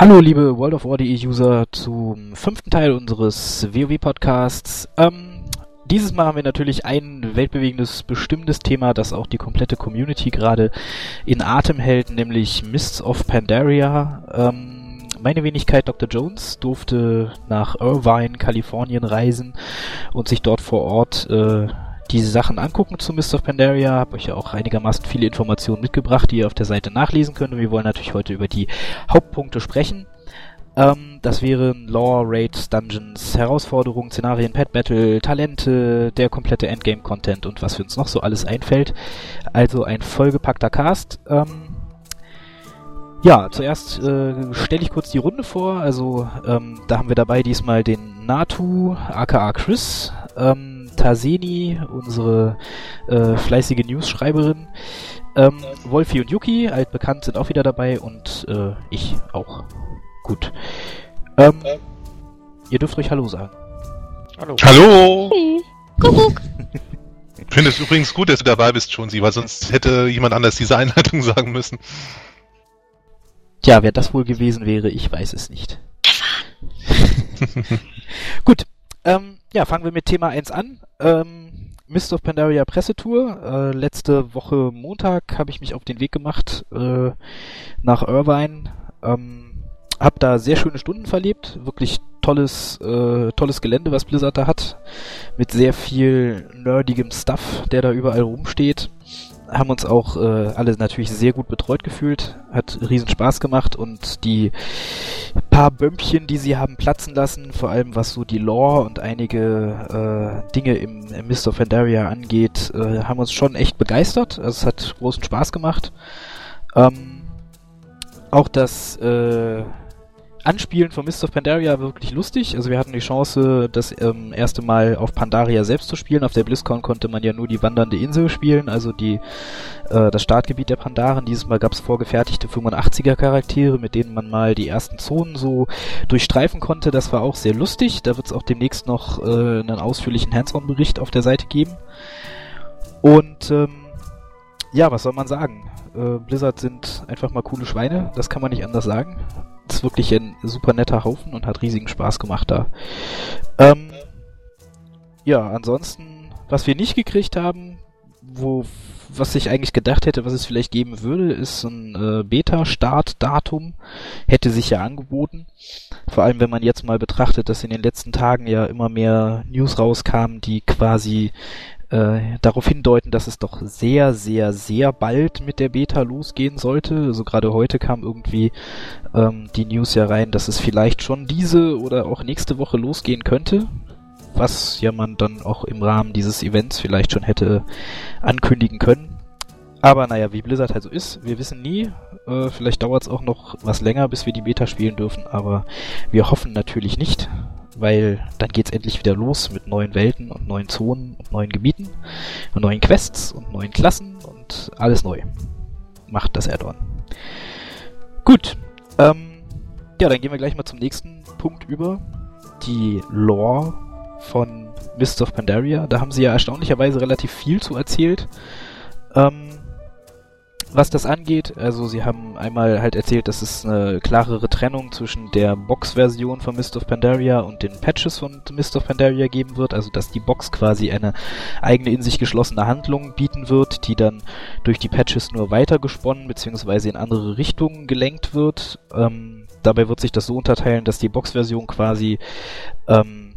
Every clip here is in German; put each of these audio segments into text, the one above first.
Hallo liebe World of War.de User zum fünften Teil unseres WoW-Podcasts. Ähm, dieses Mal haben wir natürlich ein weltbewegendes, bestimmendes Thema, das auch die komplette Community gerade in Atem hält, nämlich Mists of Pandaria. Ähm, meine Wenigkeit Dr. Jones durfte nach Irvine, Kalifornien reisen und sich dort vor Ort äh, diese Sachen angucken zu Mist of Pandaria. Habe euch ja auch einigermaßen viele Informationen mitgebracht, die ihr auf der Seite nachlesen könnt. Und wir wollen natürlich heute über die Hauptpunkte sprechen. Ähm, das wären Lore, Raids, Dungeons, Herausforderungen, Szenarien, Pet Battle, Talente, der komplette Endgame-Content und was für uns noch so alles einfällt. Also ein vollgepackter Cast. Ähm, ja, zuerst äh, stelle ich kurz die Runde vor. Also ähm, da haben wir dabei diesmal den Natu, aka Chris. Ähm, Taseni, unsere äh, fleißige News-Schreiberin. Ähm, Wolfi und Yuki, altbekannt, sind auch wieder dabei und äh, ich auch. Gut. Ähm, ihr dürft euch Hallo sagen. Hallo. Hallo! Hey. Kuckuck. Ich finde es übrigens gut, dass du dabei bist, Jonesy, weil sonst hätte jemand anders diese Einleitung sagen müssen. Tja, wer das wohl gewesen wäre, ich weiß es nicht. Gut, ähm, ja, fangen wir mit Thema 1 an. Ähm, Mist of Pandaria Pressetour. Äh, letzte Woche Montag habe ich mich auf den Weg gemacht äh, nach Irvine. Ähm, hab da sehr schöne Stunden verlebt. Wirklich tolles, äh, tolles Gelände, was Blizzard da hat. Mit sehr viel nerdigem Stuff, der da überall rumsteht haben uns auch äh, alle natürlich sehr gut betreut gefühlt, hat riesen Spaß gemacht und die paar Bömpchen, die sie haben platzen lassen, vor allem was so die Lore und einige äh, Dinge im, im Mist of Pandaria angeht, äh, haben uns schon echt begeistert. Also es hat großen Spaß gemacht. Ähm, auch das äh, Anspielen von Mist of Pandaria wirklich lustig. Also wir hatten die Chance, das ähm, erste Mal auf Pandaria selbst zu spielen. Auf der BlizzCon konnte man ja nur die wandernde Insel spielen, also die äh, das Startgebiet der Pandaren. Dieses Mal gab es vorgefertigte 85er Charaktere, mit denen man mal die ersten Zonen so durchstreifen konnte. Das war auch sehr lustig. Da wird es auch demnächst noch äh, einen ausführlichen Hands-on-Bericht auf der Seite geben. Und ähm, ja, was soll man sagen? Äh, Blizzard sind einfach mal coole Schweine, das kann man nicht anders sagen ist wirklich ein super netter Haufen und hat riesigen Spaß gemacht da. Ähm, ja, ansonsten, was wir nicht gekriegt haben, wo was ich eigentlich gedacht hätte, was es vielleicht geben würde, ist ein äh, Beta-Start-Datum. Hätte sich ja angeboten. Vor allem, wenn man jetzt mal betrachtet, dass in den letzten Tagen ja immer mehr News rauskamen, die quasi äh, darauf hindeuten, dass es doch sehr, sehr, sehr bald mit der Beta losgehen sollte. Also gerade heute kam irgendwie ähm, die News ja rein, dass es vielleicht schon diese oder auch nächste Woche losgehen könnte. Was ja man dann auch im Rahmen dieses Events vielleicht schon hätte ankündigen können. Aber naja, wie Blizzard halt so ist, wir wissen nie. Äh, vielleicht dauert es auch noch was länger, bis wir die Beta spielen dürfen, aber wir hoffen natürlich nicht weil dann geht's endlich wieder los mit neuen Welten und neuen Zonen und neuen Gebieten und neuen Quests und neuen Klassen und alles neu. Macht das Add-on. Gut, ähm, ja, dann gehen wir gleich mal zum nächsten Punkt über. Die Lore von Mists of Pandaria. Da haben sie ja erstaunlicherweise relativ viel zu erzählt. Ähm, was das angeht. Also sie haben einmal halt erzählt, dass es eine klarere Trennung zwischen der Box-Version von Mist of Pandaria und den Patches von Mist of Pandaria geben wird. Also dass die Box quasi eine eigene in sich geschlossene Handlung bieten wird, die dann durch die Patches nur weitergesponnen bzw. in andere Richtungen gelenkt wird. Ähm, dabei wird sich das so unterteilen, dass die Box-Version quasi ähm,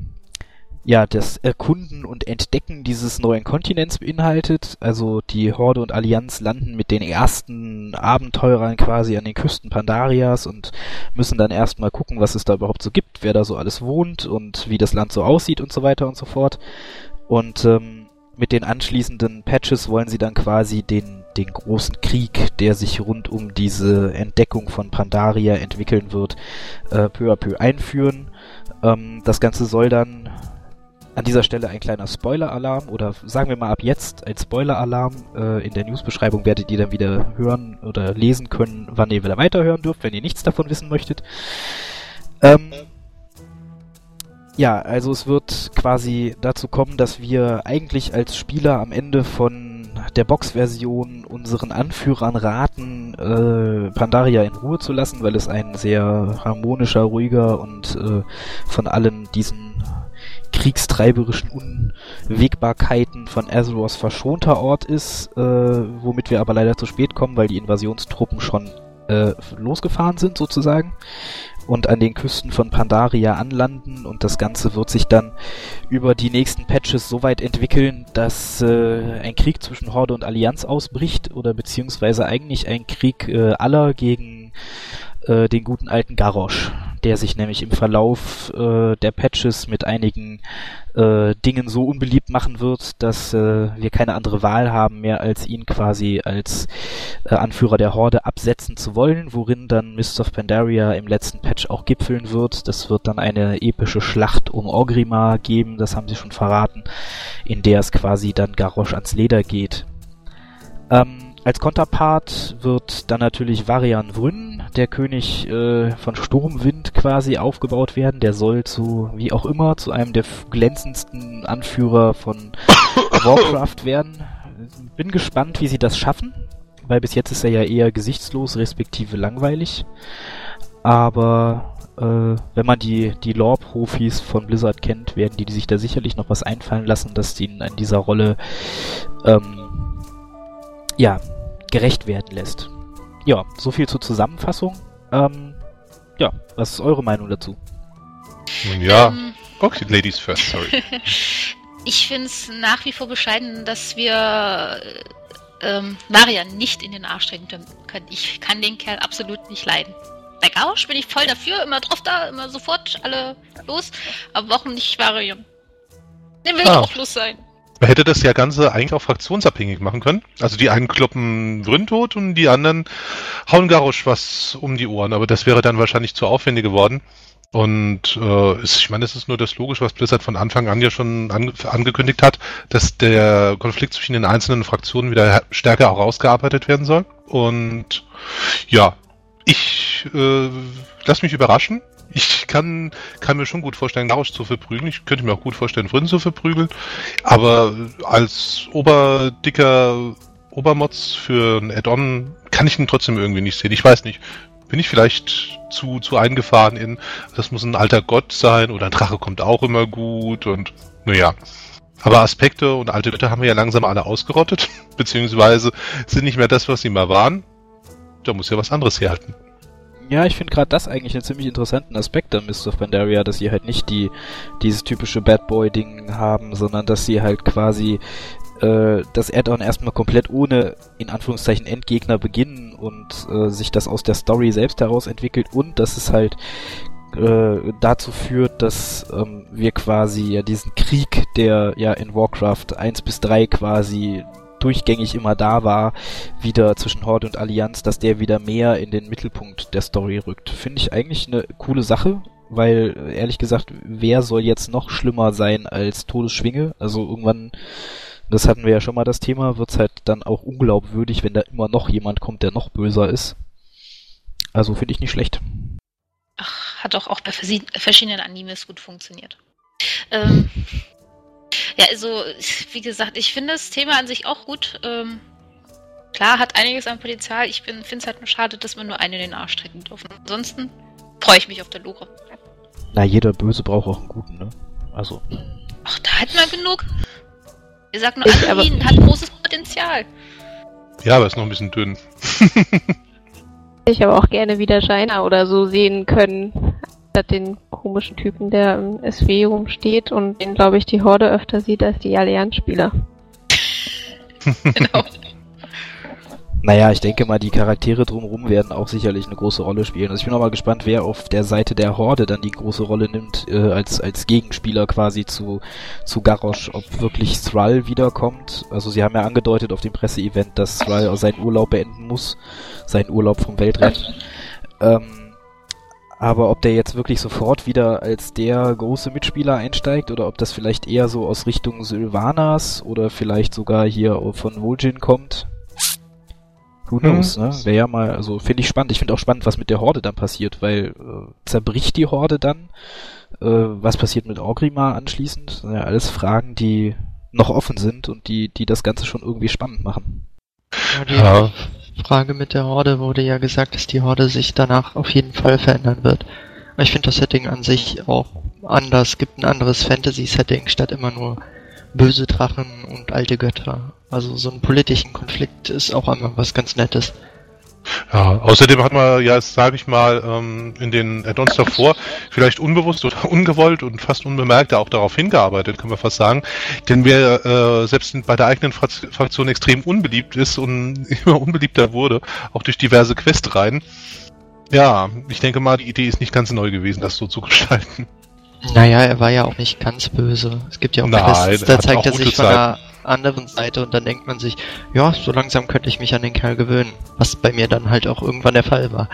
ja, das Erkunden und Entdecken dieses neuen Kontinents beinhaltet. Also die Horde und Allianz landen mit den ersten Abenteurern quasi an den Küsten Pandarias und müssen dann erstmal gucken, was es da überhaupt so gibt, wer da so alles wohnt und wie das Land so aussieht und so weiter und so fort. Und ähm, mit den anschließenden Patches wollen sie dann quasi den, den großen Krieg, der sich rund um diese Entdeckung von Pandaria entwickeln wird, äh, peu à peu einführen. Ähm, das Ganze soll dann an dieser Stelle ein kleiner Spoiler-Alarm oder sagen wir mal ab jetzt ein Spoiler-Alarm. Äh, in der Newsbeschreibung werdet ihr dann wieder hören oder lesen können, wann ihr wieder weiterhören dürft, wenn ihr nichts davon wissen möchtet. Ähm, ja, also es wird quasi dazu kommen, dass wir eigentlich als Spieler am Ende von der Box-Version unseren Anführern raten, äh, Pandaria in Ruhe zu lassen, weil es ein sehr harmonischer, ruhiger und äh, von allen diesen kriegstreiberischen Unwägbarkeiten von Azeroth verschonter Ort ist, äh, womit wir aber leider zu spät kommen, weil die Invasionstruppen schon äh, losgefahren sind sozusagen und an den Küsten von Pandaria anlanden und das Ganze wird sich dann über die nächsten Patches so weit entwickeln, dass äh, ein Krieg zwischen Horde und Allianz ausbricht oder beziehungsweise eigentlich ein Krieg äh, aller gegen äh, den guten alten Garrosh der sich nämlich im Verlauf äh, der Patches mit einigen äh, Dingen so unbeliebt machen wird, dass äh, wir keine andere Wahl haben mehr, als ihn quasi als äh, Anführer der Horde absetzen zu wollen, worin dann Mists of Pandaria im letzten Patch auch gipfeln wird. Das wird dann eine epische Schlacht um Orgrimmar geben, das haben sie schon verraten, in der es quasi dann Garrosh ans Leder geht. Ähm, als Konterpart wird dann natürlich Varian Vryn, der König äh, von Sturmwind quasi aufgebaut werden. Der soll zu, wie auch immer, zu einem der glänzendsten Anführer von Warcraft werden. Bin gespannt, wie sie das schaffen, weil bis jetzt ist er ja eher gesichtslos, respektive langweilig. Aber äh, wenn man die, die Lore-Profis von Blizzard kennt, werden die, die sich da sicherlich noch was einfallen lassen, dass ihnen in dieser Rolle ähm, ja, gerecht werden lässt. Ja, so viel zur Zusammenfassung. Ähm, ja, was ist eure Meinung dazu? Ja, ähm, okay, Ladies first, sorry. ich finde es nach wie vor bescheiden, dass wir ähm, Marian nicht in den Arsch treten können. Ich kann den Kerl absolut nicht leiden. Bei Gausch bin ich voll dafür, immer drauf da, immer sofort alle los. Aber warum nicht Varian? Den will ah. ich auch los sein. Man hätte das ja Ganze eigentlich auch fraktionsabhängig machen können. Also die einen kloppen Gründot und die anderen hauen Garosch was um die Ohren. Aber das wäre dann wahrscheinlich zu aufwendig geworden. Und äh, ich meine, es ist nur das Logische, was Blizzard von Anfang an ja schon ange angekündigt hat, dass der Konflikt zwischen den einzelnen Fraktionen wieder stärker auch ausgearbeitet werden soll. Und ja, ich äh, lass mich überraschen ich kann, kann mir schon gut vorstellen, Garrosh zu verprügeln. Ich könnte mir auch gut vorstellen, Frieden zu verprügeln. Aber als oberdicker Obermods für ein Add-on kann ich ihn trotzdem irgendwie nicht sehen. Ich weiß nicht. Bin ich vielleicht zu, zu eingefahren in, das muss ein alter Gott sein oder ein Drache kommt auch immer gut und, naja. Aber Aspekte und alte Götter haben wir ja langsam alle ausgerottet, beziehungsweise sind nicht mehr das, was sie mal waren. Da muss ja was anderes herhalten. Ja, ich finde gerade das eigentlich einen ziemlich interessanten Aspekt an Mist of Pandaria, dass sie halt nicht die dieses typische Bad Boy-Ding haben, sondern dass sie halt quasi äh, das Add-on erstmal komplett ohne in Anführungszeichen Endgegner beginnen und äh, sich das aus der Story selbst heraus entwickelt und dass es halt äh, dazu führt, dass ähm, wir quasi ja diesen Krieg, der ja in Warcraft 1 bis 3 quasi durchgängig immer da war, wieder zwischen Horde und Allianz, dass der wieder mehr in den Mittelpunkt der Story rückt. Finde ich eigentlich eine coole Sache, weil ehrlich gesagt, wer soll jetzt noch schlimmer sein als Todesschwinge? Also irgendwann, das hatten wir ja schon mal das Thema, wird's halt dann auch unglaubwürdig, wenn da immer noch jemand kommt, der noch böser ist. Also finde ich nicht schlecht. Ach, hat doch auch bei verschiedenen Animes gut funktioniert. Ähm, ja, also, wie gesagt, ich finde das Thema an sich auch gut. Ähm, klar, hat einiges an Potenzial. Ich finde es halt nur schade, dass man nur einen in den Arsch treten darf. Ansonsten freue ich mich auf der Lore. Na, jeder Böse braucht auch einen guten, ne? Also. Ach, da hat man genug. Ihr sagt nur, Adeline hat großes Potenzial. Ja, aber ist noch ein bisschen dünn. ich aber auch gerne wieder Shiner oder so sehen können den komischen Typen, der im SW rumsteht und den, glaube ich, die Horde öfter sieht als die Allianz-Spieler. genau. Naja, ich denke mal, die Charaktere drumherum werden auch sicherlich eine große Rolle spielen. Also ich bin auch mal gespannt, wer auf der Seite der Horde dann die große Rolle nimmt, äh, als, als Gegenspieler quasi zu, zu Garrosh, ob wirklich Thrall wiederkommt. Also sie haben ja angedeutet auf dem Presseevent, dass Thrall seinen Urlaub beenden muss, seinen Urlaub vom Weltrecht. Ähm, aber ob der jetzt wirklich sofort wieder als der große Mitspieler einsteigt oder ob das vielleicht eher so aus Richtung Sylvanas oder vielleicht sogar hier von Vol'jin kommt, who mhm. knows, mhm. ne? Wäre ja mal, also finde ich spannend. Ich finde auch spannend, was mit der Horde dann passiert, weil äh, zerbricht die Horde dann? Äh, was passiert mit Orgrimmar anschließend? Das sind ja alles Fragen, die noch offen sind und die, die das Ganze schon irgendwie spannend machen. Ja, die ja. Frage mit der Horde wurde ja gesagt, dass die Horde sich danach auf jeden Fall verändern wird. Ich finde das Setting an sich auch anders. Gibt ein anderes Fantasy-Setting statt immer nur böse Drachen und alte Götter. Also so einen politischen Konflikt ist auch einmal was ganz Nettes. Ja, außerdem hat man ja, sage ich mal, ähm, in den Add-ons davor vielleicht unbewusst oder ungewollt und fast unbemerkt auch darauf hingearbeitet, kann man fast sagen. Denn wer äh, selbst bei der eigenen Fraktion extrem unbeliebt ist und immer unbeliebter wurde, auch durch diverse Questreihen. Ja, ich denke mal, die Idee ist nicht ganz neu gewesen, das so zu gestalten. Naja, er war ja auch nicht ganz böse. Es gibt ja auch Nein, Quests, da zeigt er sich von der anderen Seite und dann denkt man sich, ja, so langsam könnte ich mich an den Kerl gewöhnen. Was bei mir dann halt auch irgendwann der Fall war.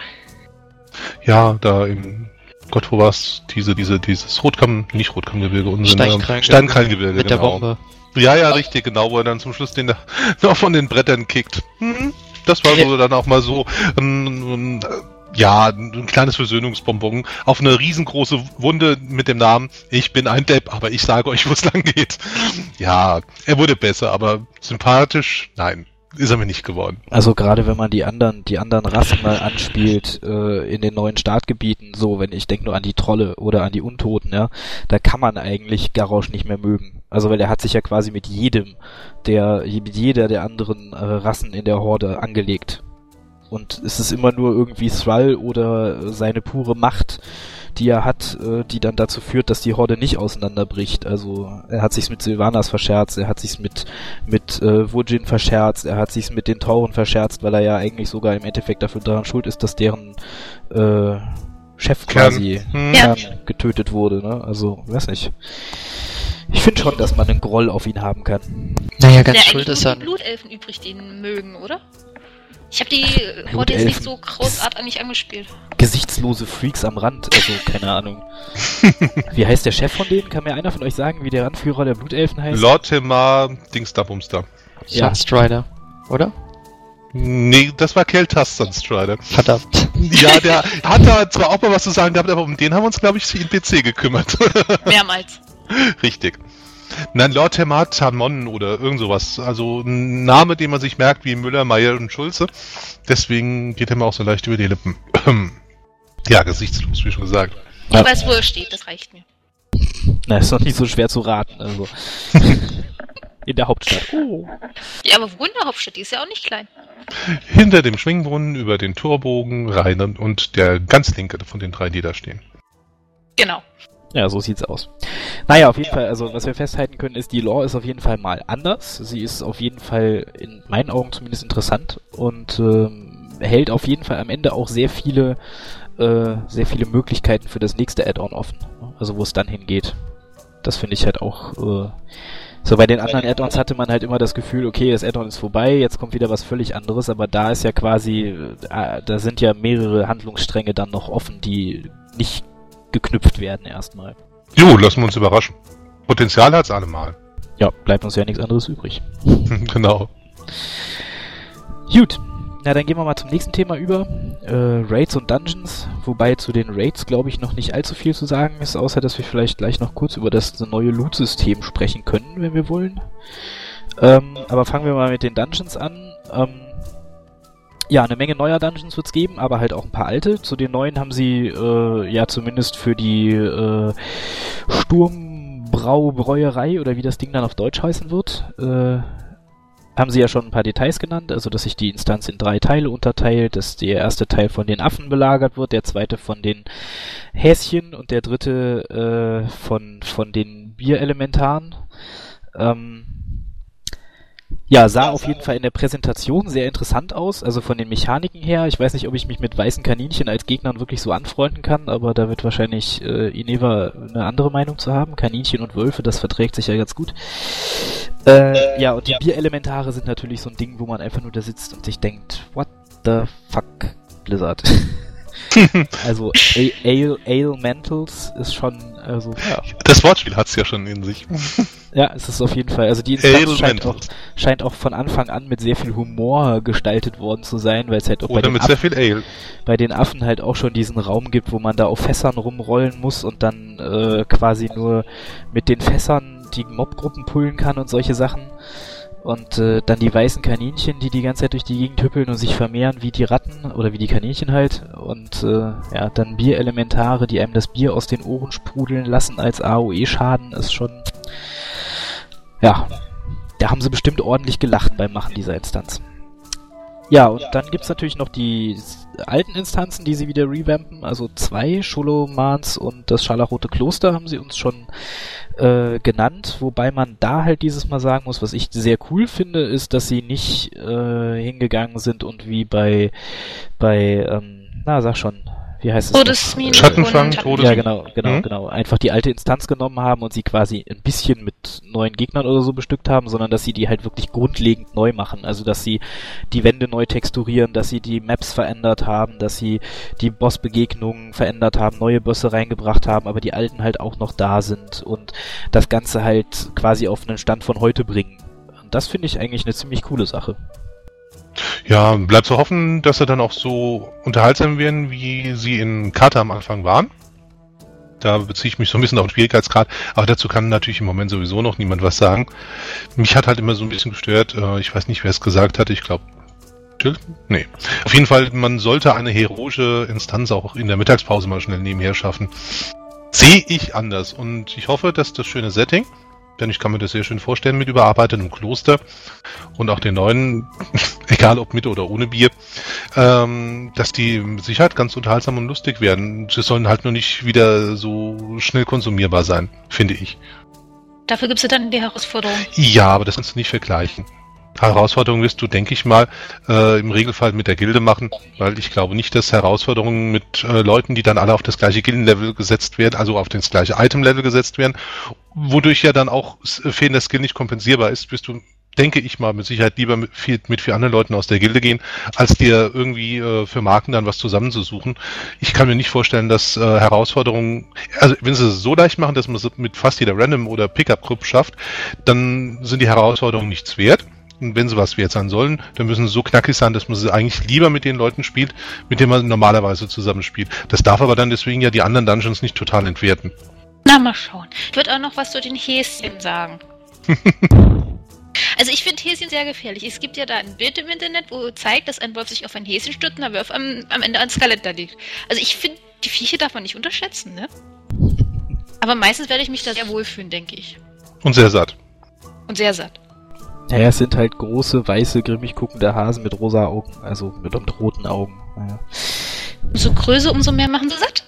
Ja, da im Gott, wo war's? Diese, diese, dieses Rotkamm, nicht Rotkammgebirge, ähm, Steinkrallengebirge, mit genau. der Bombe. Ja, ja, richtig, genau, wo er dann zum Schluss den noch von den Brettern kickt. Hm, das war so dann auch mal so ein, ein ja, ein kleines Versöhnungsbonbon auf eine riesengroße Wunde mit dem Namen Ich bin ein Depp, aber ich sage euch, wo es lang geht. Ja, er wurde besser, aber sympathisch, nein, ist er mir nicht geworden. Also gerade wenn man die anderen, die anderen Rassen mal anspielt äh, in den neuen Startgebieten, so wenn ich denke nur an die Trolle oder an die Untoten, ja, da kann man eigentlich Garrosh nicht mehr mögen. Also weil er hat sich ja quasi mit jedem der, mit jeder der anderen äh, Rassen in der Horde angelegt. Und es ist immer nur irgendwie Thrall oder seine pure Macht, die er hat, äh, die dann dazu führt, dass die Horde nicht auseinanderbricht. Also er hat sich's mit Sylvanas verscherzt, er hat sich's mit mit äh, Wujin verscherzt, er hat sich's mit den Tauren verscherzt, weil er ja eigentlich sogar im Endeffekt dafür daran schuld ist, dass deren äh, Chef quasi hm. ja. getötet wurde. Ne? Also weiß nicht. Ich finde schon, dass man einen Groll auf ihn haben kann. Naja, ganz ja, schuld ist er. Blutelfen übrig, den mögen, oder? Ich habe die Horde jetzt nicht so großartig angespielt. Gesichtslose Freaks am Rand, also keine Ahnung. wie heißt der Chef von denen? Kann mir einer von euch sagen, wie der Anführer der Blutelfen heißt? Lortimer Dingsdabumster. Ja. Sunstrider, oder? Nee, das war Keltas Sunstrider. Verdammt. Ja, der hat da zwar auch mal was zu sagen gehabt, aber um den haben wir uns, glaube ich, in PC gekümmert. Mehrmals. Richtig. Nein, Lord Hematamon oder irgend sowas. Also ein Name, den man sich merkt wie Müller, Meyer und Schulze. Deswegen geht er mir auch so leicht über die Lippen. ja, gesichtslos, wie schon gesagt. Ich weiß, wo er steht, das reicht mir. Na, ist doch nicht so schwer zu raten, also. in der Hauptstadt. Oh. Ja, aber wo in der Hauptstadt? Die ist ja auch nicht klein. Hinter dem Schwingbrunnen, über den Torbogen, rein und der ganz linke von den drei, die da stehen. Genau. Ja, so sieht's aus. Naja, auf jeden Fall, also was wir festhalten können, ist, die Lore ist auf jeden Fall mal anders. Sie ist auf jeden Fall in meinen Augen zumindest interessant und ähm, hält auf jeden Fall am Ende auch sehr viele, äh, sehr viele Möglichkeiten für das nächste Add-on offen. Also wo es dann hingeht. Das finde ich halt auch. Äh, so bei den anderen Add-ons hatte man halt immer das Gefühl, okay, das Add-on ist vorbei, jetzt kommt wieder was völlig anderes, aber da ist ja quasi, äh, da sind ja mehrere Handlungsstränge dann noch offen, die nicht geknüpft werden erstmal. Jo, lassen wir uns überraschen. Potenzial hat's allemal. Ja, bleibt uns ja nichts anderes übrig. genau. Gut. Na, dann gehen wir mal zum nächsten Thema über. Äh, Raids und Dungeons. Wobei zu den Raids, glaube ich, noch nicht allzu viel zu sagen ist, außer dass wir vielleicht gleich noch kurz über das neue Loot-System sprechen können, wenn wir wollen. Ähm, aber fangen wir mal mit den Dungeons an. Ähm, ja, eine Menge neuer Dungeons wird's geben, aber halt auch ein paar alte. Zu den neuen haben sie äh, ja zumindest für die äh, Sturmbraubräuerei oder wie das Ding dann auf Deutsch heißen wird, äh, haben sie ja schon ein paar Details genannt, also dass sich die Instanz in drei Teile unterteilt, dass der erste Teil von den Affen belagert wird, der zweite von den Häschen und der dritte äh, von, von den Bierelementaren. Ähm, ja, sah auf jeden Fall in der Präsentation sehr interessant aus, also von den Mechaniken her. Ich weiß nicht, ob ich mich mit weißen Kaninchen als Gegnern wirklich so anfreunden kann, aber da wird wahrscheinlich äh, Ineva eine andere Meinung zu haben. Kaninchen und Wölfe, das verträgt sich ja ganz gut. Äh, ja, und die ja. Bierelementare sind natürlich so ein Ding, wo man einfach nur da sitzt und sich denkt, what the fuck, Blizzard. also Ale, Ale Mentals ist schon, also ja. Das Wortspiel hat's ja schon in sich. Ja, es ist auf jeden Fall. Also die Instanz scheint auch, scheint auch von Anfang an mit sehr viel Humor gestaltet worden zu sein, weil es halt auch bei den, Affen, bei den Affen halt auch schon diesen Raum gibt, wo man da auf Fässern rumrollen muss und dann äh, quasi nur mit den Fässern die Mobgruppen pullen kann und solche Sachen. Und äh, dann die weißen Kaninchen, die die ganze Zeit durch die Gegend hüppeln und sich vermehren wie die Ratten oder wie die Kaninchen halt. Und äh, ja, dann Bierelementare, die einem das Bier aus den Ohren sprudeln lassen als AOE-Schaden, ist schon... Ja, da haben sie bestimmt ordentlich gelacht beim Machen dieser Instanz. Ja, und dann gibt's natürlich noch die alten Instanzen, die sie wieder revampen. Also zwei, Scholomans und das Scharlachrote Kloster haben sie uns schon äh, genannt. Wobei man da halt dieses Mal sagen muss, was ich sehr cool finde, ist, dass sie nicht äh, hingegangen sind und wie bei, bei ähm, na sag schon, wie heißt es? Todesmine Schattenfang, und- Todes- Ja, genau, genau, Mhm. genau. Einfach die alte Instanz genommen haben und sie quasi ein bisschen mit neuen Gegnern oder so bestückt haben, sondern dass sie die halt wirklich grundlegend neu machen. Also, dass sie die Wände neu texturieren, dass sie die Maps verändert haben, dass sie die Bossbegegnungen verändert haben, neue Bosse reingebracht haben, aber die alten halt auch noch da sind und das Ganze halt quasi auf einen Stand von heute bringen. Und das finde ich eigentlich eine ziemlich coole Sache. Ja, bleibt zu hoffen, dass sie dann auch so unterhaltsam werden, wie sie in Kata am Anfang waren. Da beziehe ich mich so ein bisschen auf den Schwierigkeitsgrad, aber dazu kann natürlich im Moment sowieso noch niemand was sagen. Mich hat halt immer so ein bisschen gestört, äh, ich weiß nicht, wer es gesagt hatte, ich glaube, Jill? Nee. Auf jeden Fall, man sollte eine heroische Instanz auch in der Mittagspause mal schnell nebenher schaffen. Sehe ich anders und ich hoffe, dass das schöne Setting, denn ich kann mir das sehr schön vorstellen mit überarbeitetem Kloster und auch den neuen, egal ob mit oder ohne Bier, ähm, dass die mit Sicherheit ganz unterhaltsam und lustig werden. Sie sollen halt nur nicht wieder so schnell konsumierbar sein, finde ich. Dafür gibt's ja dann die Herausforderung. Ja, aber das kannst du nicht vergleichen. Herausforderungen wirst du, denke ich mal, äh, im Regelfall mit der Gilde machen, weil ich glaube nicht, dass Herausforderungen mit äh, Leuten, die dann alle auf das gleiche Gildenlevel gesetzt werden, also auf das gleiche Itemlevel gesetzt werden, wodurch ja dann auch s- fehlender Skill nicht kompensierbar ist, wirst du, denke ich mal, mit Sicherheit lieber mit vier, mit vier anderen Leuten aus der Gilde gehen, als dir irgendwie äh, für Marken dann was zusammenzusuchen. Ich kann mir nicht vorstellen, dass äh, Herausforderungen, also wenn sie es so leicht machen, dass man es mit fast jeder Random- oder Pickup-Group schafft, dann sind die Herausforderungen nichts wert. Und wenn sie was wert sein sollen, dann müssen sie so knackig sein, dass man sie eigentlich lieber mit den Leuten spielt, mit denen man normalerweise zusammenspielt. Das darf aber dann deswegen ja die anderen Dungeons nicht total entwerten. Na, mal schauen. Ich würde auch noch was zu den Häschen sagen. also ich finde Häschen sehr gefährlich. Es gibt ja da ein Bild im Internet, wo zeigt, dass ein Wolf sich auf ein Häschen stürzt und der Wolf am, am Ende ans Skelett da liegt. Also ich finde, die Viecher darf man nicht unterschätzen, ne? Aber meistens werde ich mich da sehr wohlfühlen, denke ich. Und sehr satt. Und sehr satt. Naja, es sind halt große, weiße, grimmig guckende Hasen mit rosa Augen, also mit, mit roten Augen. Naja. Umso größer, umso mehr machen sie satt.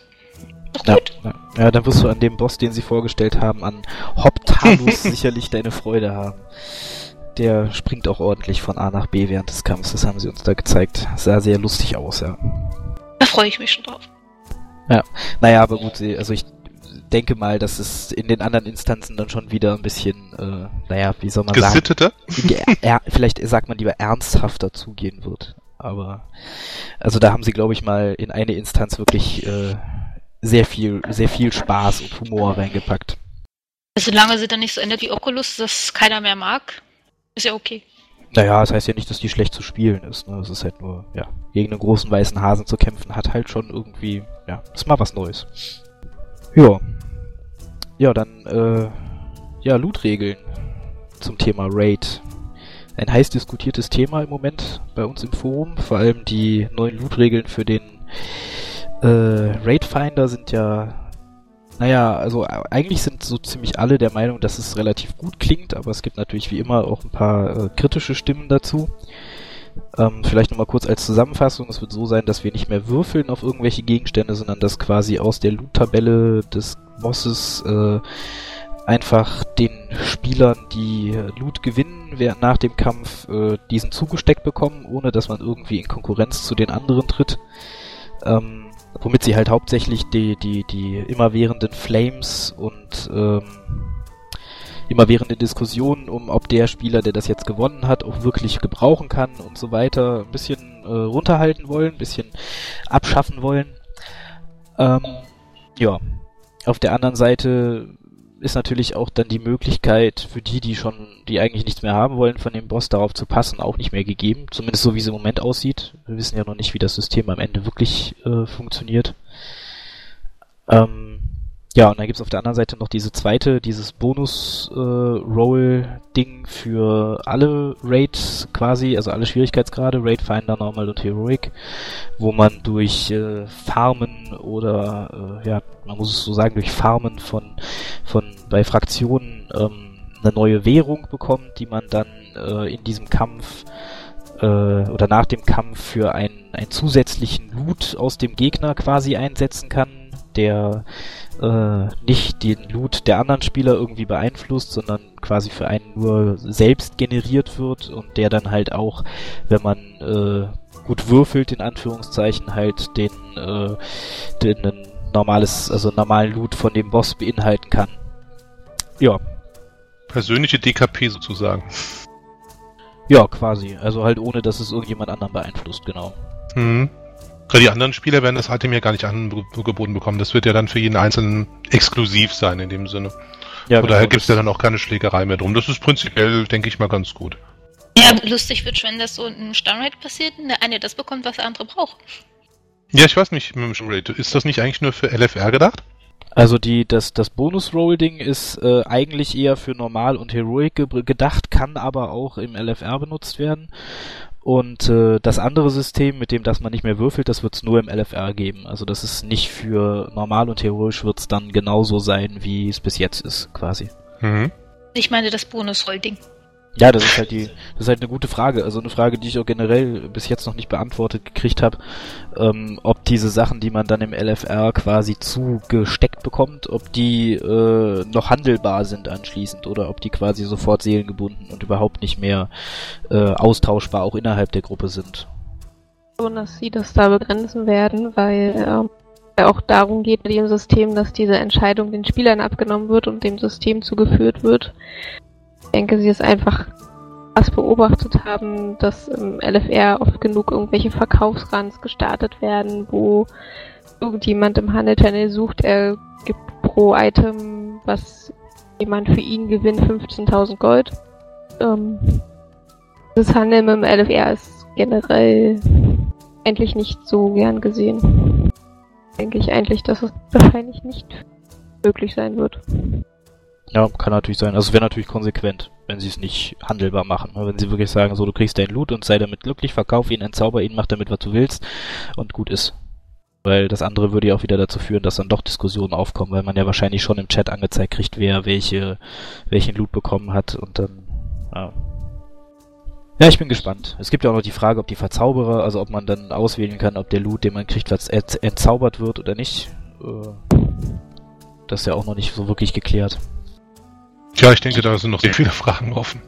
Doch Ja, gut. ja. ja, dann wirst du an dem Boss, den sie vorgestellt haben, an Hoptalus sicherlich deine Freude haben. Der springt auch ordentlich von A nach B während des Kampfs, das haben sie uns da gezeigt. Sah sehr lustig aus, ja. Da freue ich mich schon drauf. Naja, aber gut, also ich denke mal, dass es in den anderen Instanzen dann schon wieder ein bisschen, äh, naja, wie soll man sagen, Gesitteter? ge- er, vielleicht sagt man lieber ernsthafter zugehen wird. Aber also da haben sie, glaube ich, mal in eine Instanz wirklich äh, sehr viel, sehr viel Spaß und Humor reingepackt. Solange sie dann nicht so endet wie Oculus, das keiner mehr mag, ist ja okay. Naja, das heißt ja nicht, dass die schlecht zu spielen ist. Ne? Es ist halt nur, ja, gegen einen großen weißen Hasen zu kämpfen, hat halt schon irgendwie, ja, ist mal was Neues. Ja. Ja, dann, äh, ja, Loot-Regeln zum Thema Raid. Ein heiß diskutiertes Thema im Moment bei uns im Forum. Vor allem die neuen Loot-Regeln für den äh, Raid-Finder sind ja naja, also eigentlich sind so ziemlich alle der Meinung, dass es relativ gut klingt, aber es gibt natürlich wie immer auch ein paar äh, kritische Stimmen dazu. Ähm, vielleicht nochmal kurz als Zusammenfassung. Es wird so sein, dass wir nicht mehr würfeln auf irgendwelche Gegenstände, sondern dass quasi aus der Loot-Tabelle des Bosses äh, einfach den Spielern, die Loot gewinnen während nach dem Kampf, äh, diesen zugesteckt bekommen, ohne dass man irgendwie in Konkurrenz zu den anderen tritt. Ähm, womit sie halt hauptsächlich die, die, die immerwährenden Flames und ähm, immerwährende Diskussionen um, ob der Spieler, der das jetzt gewonnen hat, auch wirklich gebrauchen kann und so weiter, ein bisschen äh, runterhalten wollen, ein bisschen abschaffen wollen. Ähm, ja, auf der anderen Seite ist natürlich auch dann die Möglichkeit für die, die schon, die eigentlich nichts mehr haben wollen, von dem Boss darauf zu passen, auch nicht mehr gegeben. Zumindest so, wie es im Moment aussieht. Wir wissen ja noch nicht, wie das System am Ende wirklich äh, funktioniert. Ähm, Ja, und dann gibt's auf der anderen Seite noch diese zweite, dieses Bonus-Roll-Ding für alle Raids quasi, also alle Schwierigkeitsgrade, Raid Finder, Normal und Heroic, wo man durch äh, Farmen oder, äh, ja, man muss es so sagen, durch Farmen von, von bei Fraktionen ähm, eine neue Währung bekommt, die man dann äh, in diesem Kampf äh, oder nach dem Kampf für einen, einen zusätzlichen Loot aus dem Gegner quasi einsetzen kann, der äh, nicht den Loot der anderen Spieler irgendwie beeinflusst, sondern quasi für einen nur selbst generiert wird und der dann halt auch, wenn man äh, gut würfelt, in Anführungszeichen, halt den, äh, den ein normales, also normalen Loot von dem Boss beinhalten kann. Ja. Persönliche DKP sozusagen. Ja, quasi. Also halt ohne, dass es irgendjemand anderen beeinflusst, genau. Mhm. Die anderen Spieler werden das Item ja gar nicht angeboten bekommen. Das wird ja dann für jeden Einzelnen exklusiv sein in dem Sinne. Ja, Oder genau, gibt es ja dann auch keine Schlägerei mehr drum. Das ist prinzipiell, denke ich mal, ganz gut. Ja, lustig wird wenn das so in Stammrate passiert und der eine das bekommt, was der andere braucht. Ja, ich weiß nicht mit dem Stammrate. Ist das nicht eigentlich nur für LFR gedacht? Also die, das, das Bonus-Roll-Ding ist äh, eigentlich eher für Normal und Heroic ge gedacht, kann aber auch im LFR benutzt werden. Und äh, das andere System, mit dem dass man nicht mehr würfelt, das wird es nur im LFR geben. Also das ist nicht für normal und heroisch wird es dann genauso sein, wie es bis jetzt ist, quasi. Mhm. Ich meine das Bonus-Roll-Ding. Ja, das ist halt die, das ist halt eine gute Frage. Also eine Frage, die ich auch generell bis jetzt noch nicht beantwortet gekriegt habe, ähm, ob diese Sachen, die man dann im LFR quasi zugesteckt bekommt, ob die äh, noch handelbar sind anschließend oder ob die quasi sofort seelengebunden und überhaupt nicht mehr äh, austauschbar auch innerhalb der Gruppe sind. Und dass sie das da begrenzen werden, weil ähm, auch darum geht mit dem System, dass diese Entscheidung den Spielern abgenommen wird und dem System zugeführt wird denke, sie es einfach was beobachtet haben, dass im LFR oft genug irgendwelche Verkaufsruns gestartet werden, wo irgendjemand im Handelchannel sucht, er gibt pro Item, was jemand für ihn gewinnt, 15.000 Gold. Ähm, das Handeln mit dem LFR ist generell eigentlich nicht so gern gesehen. Denke ich eigentlich, dass es wahrscheinlich nicht möglich sein wird. Ja, kann natürlich sein. Also es wäre natürlich konsequent, wenn sie es nicht handelbar machen. Wenn sie wirklich sagen, so du kriegst deinen Loot und sei damit glücklich, verkauf ihn, entzauber ihn, mach damit, was du willst und gut ist. Weil das andere würde ja auch wieder dazu führen, dass dann doch Diskussionen aufkommen, weil man ja wahrscheinlich schon im Chat angezeigt kriegt, wer welche, welchen Loot bekommen hat und dann, ja. Ja, ich bin gespannt. Es gibt ja auch noch die Frage, ob die Verzauberer, also ob man dann auswählen kann, ob der Loot, den man kriegt, was entzaubert wird oder nicht. Äh, das ist ja auch noch nicht so wirklich geklärt. Ja, ich denke, da sind noch sehr viele Fragen offen.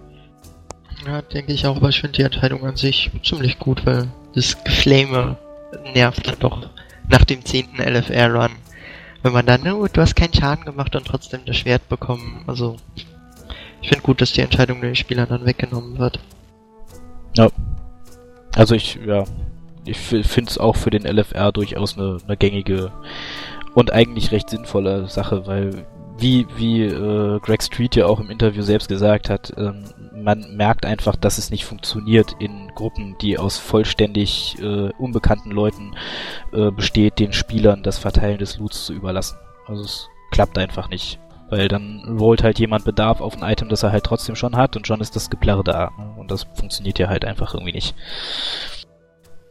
Ja, denke ich auch, aber ich finde die Entscheidung an sich ziemlich gut, weil das Geflame nervt dann doch nach dem zehnten LFR-Run. Wenn man dann, oh, du hast keinen Schaden gemacht und trotzdem das Schwert bekommen. Also, ich finde gut, dass die Entscheidung den Spielern dann weggenommen wird. Ja. Also ich, ja, ich finde es auch für den LFR durchaus eine, eine gängige und eigentlich recht sinnvolle Sache, weil wie, wie äh, Greg Street ja auch im Interview selbst gesagt hat, ähm, man merkt einfach, dass es nicht funktioniert in Gruppen, die aus vollständig äh, unbekannten Leuten äh, besteht, den Spielern das Verteilen des Loots zu überlassen. Also es klappt einfach nicht. Weil dann rollt halt jemand Bedarf auf ein Item, das er halt trotzdem schon hat und schon ist das Geplärre da. Und das funktioniert ja halt einfach irgendwie nicht.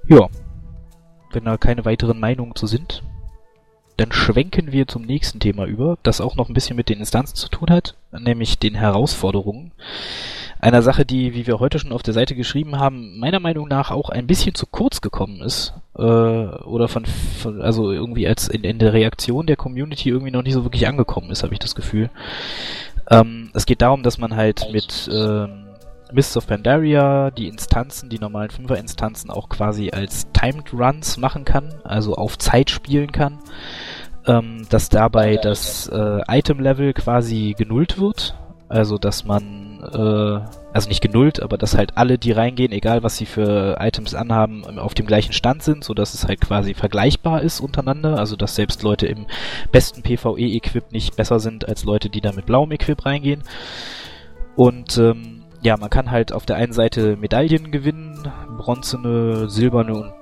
Ja. Wenn da keine weiteren Meinungen zu sind, dann schwenken wir zum nächsten Thema über, das auch noch ein bisschen mit den Instanzen zu tun hat, nämlich den Herausforderungen. Einer Sache, die, wie wir heute schon auf der Seite geschrieben haben, meiner Meinung nach auch ein bisschen zu kurz gekommen ist. Äh, oder von, von, also irgendwie als in, in der Reaktion der Community irgendwie noch nicht so wirklich angekommen ist, habe ich das Gefühl. Ähm, es geht darum, dass man halt mit ähm, Mists of Pandaria die Instanzen, die normalen Fünfer-Instanzen auch quasi als Timed Runs machen kann, also auf Zeit spielen kann ähm, dass dabei das äh, Item-Level quasi genullt wird. Also, dass man, äh, also nicht genullt, aber dass halt alle, die reingehen, egal was sie für Items anhaben, auf dem gleichen Stand sind, so dass es halt quasi vergleichbar ist untereinander. Also, dass selbst Leute im besten PvE-Equip nicht besser sind als Leute, die da mit blauem Equip reingehen. Und, ähm, ja, man kann halt auf der einen Seite Medaillen gewinnen, bronzene, silberne und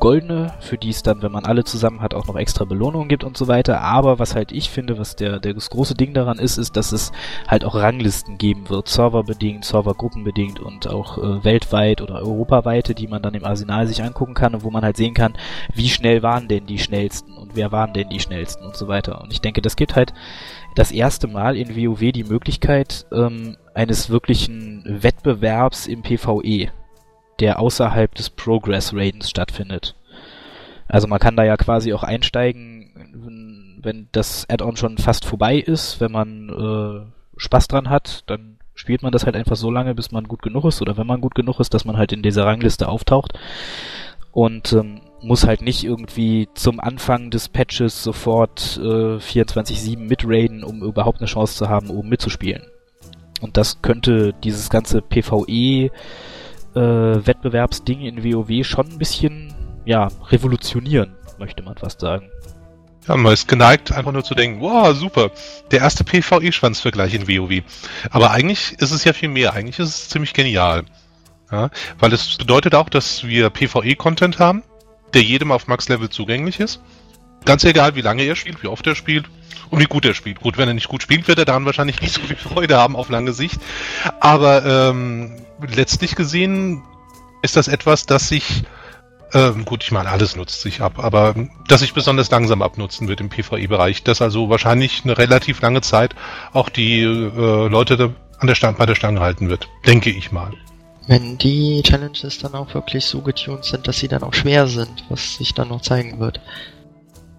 goldene, für die es dann, wenn man alle zusammen hat, auch noch extra Belohnungen gibt und so weiter. Aber was halt ich finde, was der, der das große Ding daran ist, ist, dass es halt auch Ranglisten geben wird, serverbedingt, servergruppenbedingt und auch äh, weltweit oder europaweite, die man dann im Arsenal sich angucken kann und wo man halt sehen kann, wie schnell waren denn die schnellsten und wer waren denn die schnellsten und so weiter. Und ich denke, das gibt halt das erste Mal in WoW die Möglichkeit ähm, eines wirklichen Wettbewerbs im PvE der außerhalb des Progress Raidens stattfindet. Also man kann da ja quasi auch einsteigen, wenn das Add-on schon fast vorbei ist, wenn man äh, Spaß dran hat, dann spielt man das halt einfach so lange, bis man gut genug ist oder wenn man gut genug ist, dass man halt in dieser Rangliste auftaucht und ähm, muss halt nicht irgendwie zum Anfang des Patches sofort äh, 24-7 mitraiden, um überhaupt eine Chance zu haben, oben mitzuspielen. Und das könnte dieses ganze PvE äh, in WoW schon ein bisschen, ja, revolutionieren, möchte man fast sagen. Ja, man ist geneigt, einfach nur zu denken, wow, super, der erste PvE-Schwanzvergleich in WoW. Aber eigentlich ist es ja viel mehr, eigentlich ist es ziemlich genial. Ja, weil es bedeutet auch, dass wir PvE-Content haben, der jedem auf Max-Level zugänglich ist. Ganz egal, wie lange er spielt, wie oft er spielt und wie gut er spielt. Gut, wenn er nicht gut spielt, wird er daran wahrscheinlich nicht so viel Freude haben auf lange Sicht. Aber ähm, letztlich gesehen ist das etwas, das sich, ähm, gut, ich meine, alles nutzt sich ab, aber das sich besonders langsam abnutzen wird im PvE-Bereich, dass also wahrscheinlich eine relativ lange Zeit auch die äh, Leute an der Stange, bei der Stange halten wird, denke ich mal. Wenn die Challenges dann auch wirklich so getuned sind, dass sie dann auch schwer sind, was sich dann noch zeigen wird.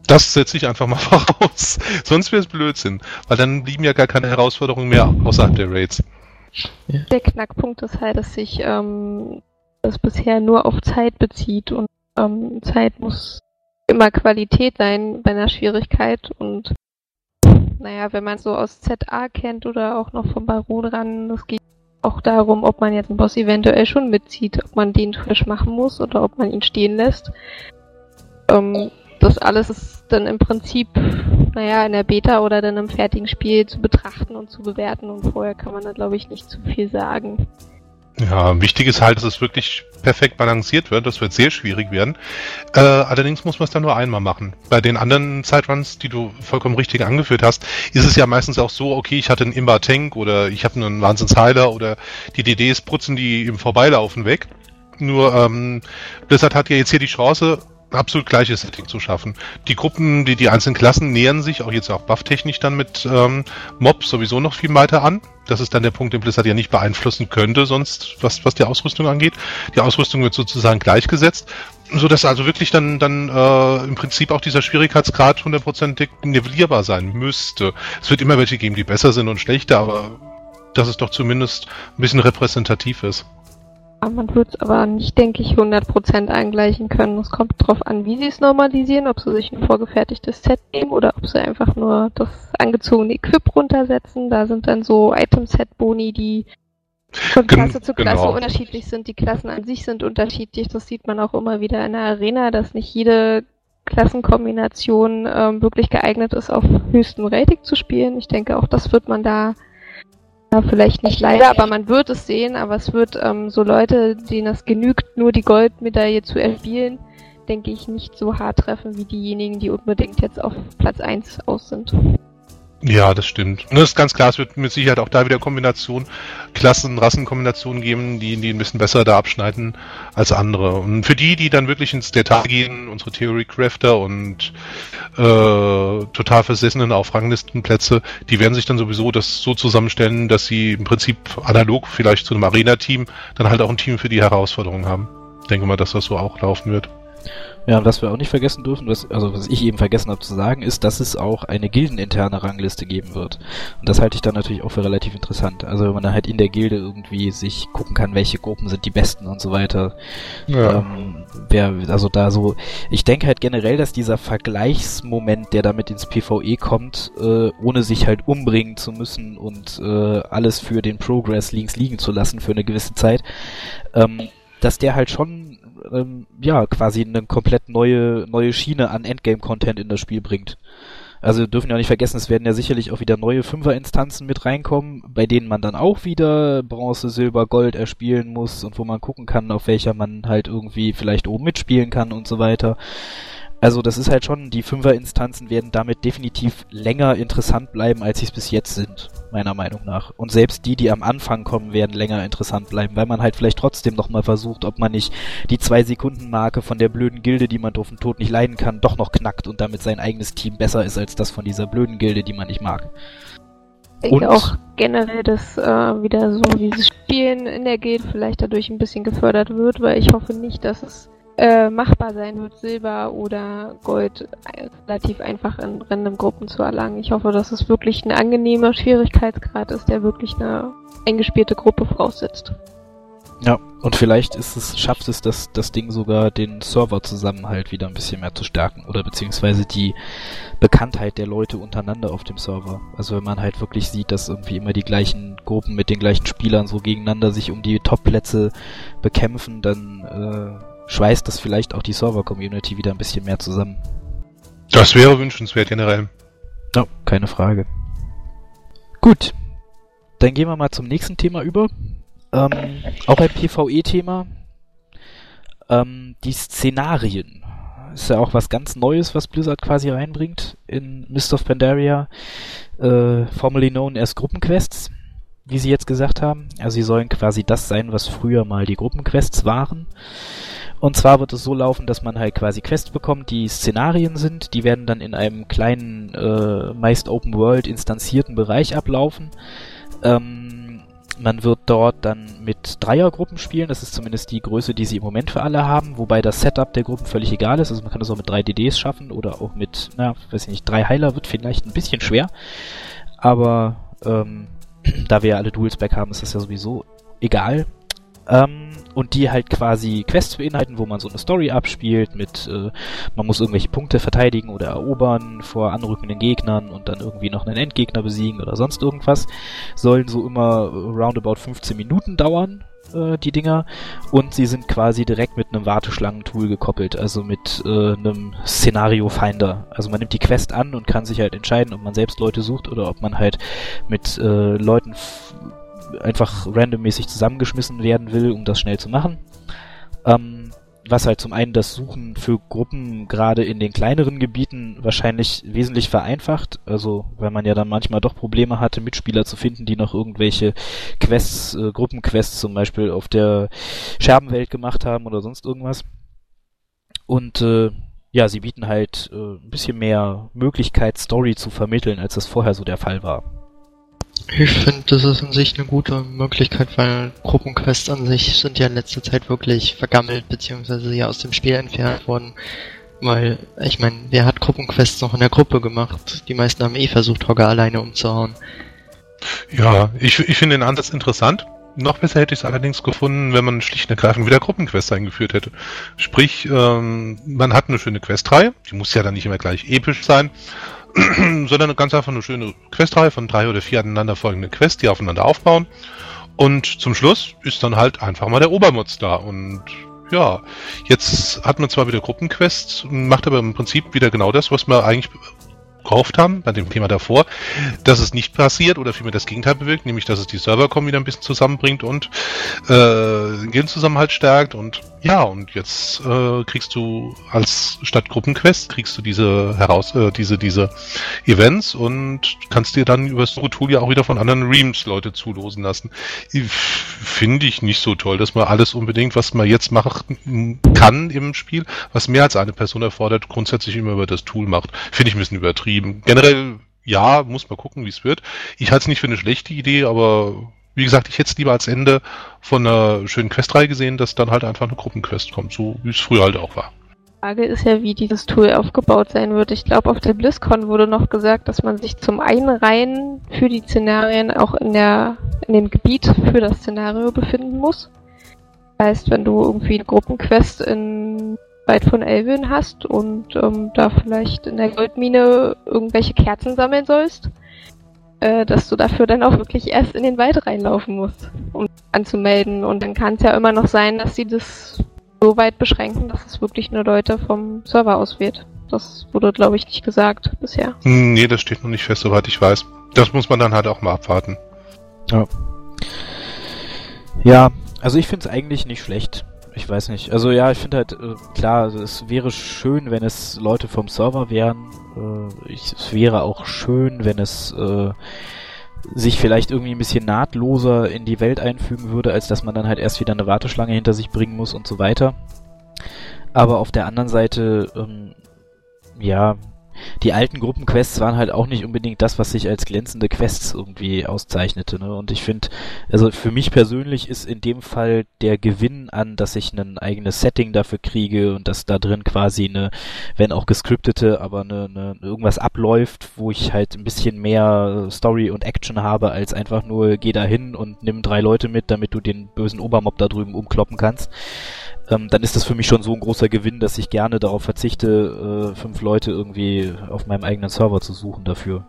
Das setze ich einfach mal voraus. Sonst wäre es Blödsinn, weil dann blieben ja gar keine Herausforderungen mehr außerhalb der Raids. Ja. Der Knackpunkt ist halt, dass sich ähm, das bisher nur auf Zeit bezieht und ähm, Zeit muss immer Qualität sein bei einer Schwierigkeit und naja, wenn man so aus ZA kennt oder auch noch vom Baron ran, das geht auch darum, ob man jetzt einen Boss eventuell schon mitzieht, ob man den frisch machen muss oder ob man ihn stehen lässt. Ähm, das alles ist dann im Prinzip, naja, in der Beta oder dann im fertigen Spiel zu betrachten und zu bewerten und vorher kann man da glaube ich nicht zu viel sagen. Ja, wichtig ist halt, dass es wirklich perfekt balanciert wird. Das wird sehr schwierig werden. Äh, allerdings muss man es dann nur einmal machen. Bei den anderen Zeitruns, die du vollkommen richtig angeführt hast, ist es ja meistens auch so, okay, ich hatte einen Imba-Tank oder ich habe einen Wahnsinnsheiler oder die DDs putzen die im Vorbeilaufen weg. Nur ähm, Blizzard hat ja jetzt hier die Chance, absolut gleiches Setting zu schaffen. Die Gruppen, die, die einzelnen Klassen nähern sich, auch jetzt auch bufftechnisch dann mit ähm, Mobs sowieso noch viel weiter an. Das ist dann der Punkt, den Blizzard ja nicht beeinflussen könnte, sonst, was, was die Ausrüstung angeht. Die Ausrüstung wird sozusagen gleichgesetzt, so dass also wirklich dann, dann äh, im Prinzip auch dieser Schwierigkeitsgrad hundertprozentig nivellierbar sein müsste. Es wird immer welche geben, die besser sind und schlechter, aber dass es doch zumindest ein bisschen repräsentativ ist. Man wird es aber nicht, denke ich, 100% eingleichen können. Es kommt darauf an, wie sie es normalisieren, ob sie sich ein vorgefertigtes Set nehmen oder ob sie einfach nur das angezogene Equip runtersetzen. Da sind dann so Item-Set-Boni, die von Klasse zu Klasse genau. unterschiedlich sind. Die Klassen an sich sind unterschiedlich. Das sieht man auch immer wieder in der Arena, dass nicht jede Klassenkombination ähm, wirklich geeignet ist, auf höchstem Rating zu spielen. Ich denke, auch das wird man da ja, vielleicht nicht leider, aber man wird es sehen, aber es wird ähm, so Leute, denen es genügt, nur die Goldmedaille zu erspielen, denke ich, nicht so hart treffen wie diejenigen, die unbedingt jetzt auf Platz 1 aus sind. Ja, das stimmt. Das ist ganz klar, es wird mit Sicherheit auch da wieder Kombinationen, Klassen, Rassenkombinationen geben, die, die ein bisschen besser da abschneiden als andere. Und für die, die dann wirklich ins Detail gehen, unsere Theory Crafter und äh, total versessenen auf Ranglistenplätze, die werden sich dann sowieso das so zusammenstellen, dass sie im Prinzip analog vielleicht zu einem Arena-Team dann halt auch ein Team für die Herausforderungen haben. Ich denke mal, dass das so auch laufen wird. Ja, und was wir auch nicht vergessen dürfen, was, also was ich eben vergessen habe zu sagen, ist, dass es auch eine gildeninterne Rangliste geben wird. Und das halte ich dann natürlich auch für relativ interessant. Also wenn man dann halt in der Gilde irgendwie sich gucken kann, welche Gruppen sind die besten und so weiter. Ja. Ähm, wer, also da so, ich denke halt generell, dass dieser Vergleichsmoment, der damit ins PvE kommt, äh, ohne sich halt umbringen zu müssen und äh, alles für den Progress links liegen zu lassen für eine gewisse Zeit, ähm, dass der halt schon ähm, ja quasi eine komplett neue neue Schiene an Endgame-Content in das Spiel bringt. Also wir dürfen ja nicht vergessen, es werden ja sicherlich auch wieder neue Fünfer-Instanzen mit reinkommen, bei denen man dann auch wieder Bronze, Silber, Gold erspielen muss und wo man gucken kann, auf welcher man halt irgendwie vielleicht oben mitspielen kann und so weiter. Also das ist halt schon, die Fünfer-Instanzen werden damit definitiv länger interessant bleiben, als sie es bis jetzt sind, meiner Meinung nach. Und selbst die, die am Anfang kommen, werden länger interessant bleiben, weil man halt vielleicht trotzdem nochmal versucht, ob man nicht die Zwei-Sekunden-Marke von der blöden Gilde, die man doof und tot nicht leiden kann, doch noch knackt und damit sein eigenes Team besser ist als das von dieser blöden Gilde, die man nicht mag. Ich denke auch generell, dass äh, wieder so dieses Spielen in der Gilde vielleicht dadurch ein bisschen gefördert wird, weil ich hoffe nicht, dass es äh, machbar sein wird, Silber oder Gold relativ einfach in random Gruppen zu erlangen. Ich hoffe, dass es wirklich ein angenehmer Schwierigkeitsgrad ist, der wirklich eine eingespielte Gruppe voraussetzt. Ja, und vielleicht ist es, schafft es das, das Ding sogar den Serverzusammenhalt wieder ein bisschen mehr zu stärken oder beziehungsweise die Bekanntheit der Leute untereinander auf dem Server. Also wenn man halt wirklich sieht, dass irgendwie immer die gleichen Gruppen mit den gleichen Spielern so gegeneinander sich um die Top-Plätze bekämpfen, dann äh, schweißt das vielleicht auch die Server-Community wieder ein bisschen mehr zusammen. Das wäre wünschenswert generell. Ja, keine Frage. Gut, dann gehen wir mal zum nächsten Thema über. Ähm, auch ein PvE-Thema. Ähm, die Szenarien. Ist ja auch was ganz Neues, was Blizzard quasi reinbringt in Mist of Pandaria, äh, formerly known as Gruppenquests, wie sie jetzt gesagt haben. Also sie sollen quasi das sein, was früher mal die Gruppenquests waren. Und zwar wird es so laufen, dass man halt quasi Quests bekommt, die Szenarien sind. Die werden dann in einem kleinen, äh, meist Open World instanzierten Bereich ablaufen. Ähm, man wird dort dann mit Dreiergruppen spielen. Das ist zumindest die Größe, die sie im Moment für alle haben. Wobei das Setup der Gruppen völlig egal ist. Also man kann das auch mit drei DDs schaffen oder auch mit, na, weiß ich nicht, drei Heiler wird vielleicht ein bisschen schwer. Aber ähm, da wir ja alle Dual-Spec haben, ist das ja sowieso egal. Ähm, und die halt quasi Quests beinhalten, wo man so eine Story abspielt mit, äh, man muss irgendwelche Punkte verteidigen oder erobern vor anrückenden Gegnern und dann irgendwie noch einen Endgegner besiegen oder sonst irgendwas. Sollen so immer roundabout 15 Minuten dauern, äh, die Dinger. Und sie sind quasi direkt mit einem Warteschlangentool gekoppelt, also mit äh, einem Szenario-Finder. Also man nimmt die Quest an und kann sich halt entscheiden, ob man selbst Leute sucht oder ob man halt mit äh, Leuten einfach randommäßig zusammengeschmissen werden will, um das schnell zu machen. Ähm, was halt zum einen das Suchen für Gruppen gerade in den kleineren Gebieten wahrscheinlich wesentlich vereinfacht. Also, weil man ja dann manchmal doch Probleme hatte, Mitspieler zu finden, die noch irgendwelche Quests, äh, Gruppenquests zum Beispiel auf der Scherbenwelt gemacht haben oder sonst irgendwas. Und äh, ja, sie bieten halt äh, ein bisschen mehr Möglichkeit, Story zu vermitteln, als das vorher so der Fall war. Ich finde, das ist an sich eine gute Möglichkeit, weil Gruppenquests an sich sind ja in letzter Zeit wirklich vergammelt, beziehungsweise ja aus dem Spiel entfernt worden. Weil, ich meine, wer hat Gruppenquests noch in der Gruppe gemacht? Die meisten haben eh versucht, Hogger alleine umzuhauen. Ja, ich, ich finde den Ansatz interessant. Noch besser hätte ich es allerdings gefunden, wenn man schlicht und ergreifend wieder Gruppenquests eingeführt hätte. Sprich, ähm, man hat eine schöne Questreihe, die muss ja dann nicht immer gleich episch sein, sondern ganz einfach eine schöne Questreihe von drei oder vier aneinander folgende Quests, die aufeinander aufbauen. Und zum Schluss ist dann halt einfach mal der Obermutz da. Und ja, jetzt hat man zwar wieder Gruppenquests, macht aber im Prinzip wieder genau das, was man eigentlich gehofft haben, bei dem Thema davor, dass es nicht passiert oder vielmehr das Gegenteil bewirkt, nämlich dass es die Servercom wieder ein bisschen zusammenbringt und äh, den Guild-Zusammenhalt stärkt und ja, und jetzt äh, kriegst du als Stadtgruppenquest kriegst du diese heraus äh, diese diese Events und kannst dir dann über das Tool ja auch wieder von anderen Reams Leute zulosen lassen. Finde ich nicht so toll, dass man alles unbedingt, was man jetzt machen kann im Spiel, was mehr als eine Person erfordert, grundsätzlich immer über das Tool macht. Finde ich ein bisschen übertrieben. Generell ja, muss man gucken, wie es wird. Ich halte es nicht für eine schlechte Idee, aber wie gesagt, ich hätte es lieber als Ende von einer schönen Questreihe gesehen, dass dann halt einfach eine Gruppenquest kommt, so wie es früher halt auch war. Die Frage ist ja, wie dieses Tool aufgebaut sein wird. Ich glaube, auf der BlizzCon wurde noch gesagt, dass man sich zum Einreihen für die Szenarien auch in der in dem Gebiet für das Szenario befinden muss. Heißt, wenn du irgendwie eine Gruppenquest in weit von Elvin hast und ähm, da vielleicht in der Goldmine irgendwelche Kerzen sammeln sollst, äh, dass du dafür dann auch wirklich erst in den Wald reinlaufen musst, um anzumelden. Und dann kann es ja immer noch sein, dass sie das so weit beschränken, dass es wirklich nur Leute vom Server aus wird. Das wurde, glaube ich, nicht gesagt bisher. Hm, Nee, das steht noch nicht fest, soweit ich weiß. Das muss man dann halt auch mal abwarten. Ja, also ich finde es eigentlich nicht schlecht. Ich weiß nicht. Also ja, ich finde halt, äh, klar, also es wäre schön, wenn es Leute vom Server wären. Äh, ich, es wäre auch schön, wenn es äh, sich vielleicht irgendwie ein bisschen nahtloser in die Welt einfügen würde, als dass man dann halt erst wieder eine Warteschlange hinter sich bringen muss und so weiter. Aber auf der anderen Seite, ähm, ja, die alten Gruppenquests waren halt auch nicht unbedingt das, was sich als glänzende Quests irgendwie auszeichnete. Ne? Und ich finde, also für mich persönlich ist in dem Fall der Gewinn an, dass ich ein eigenes Setting dafür kriege und dass da drin quasi eine, wenn auch gescriptete, aber eine, eine irgendwas abläuft, wo ich halt ein bisschen mehr Story und Action habe, als einfach nur geh da hin und nimm drei Leute mit, damit du den bösen Obermob da drüben umkloppen kannst ähm, dann ist das für mich schon so ein großer Gewinn, dass ich gerne darauf verzichte, äh, fünf Leute irgendwie auf meinem eigenen Server zu suchen dafür.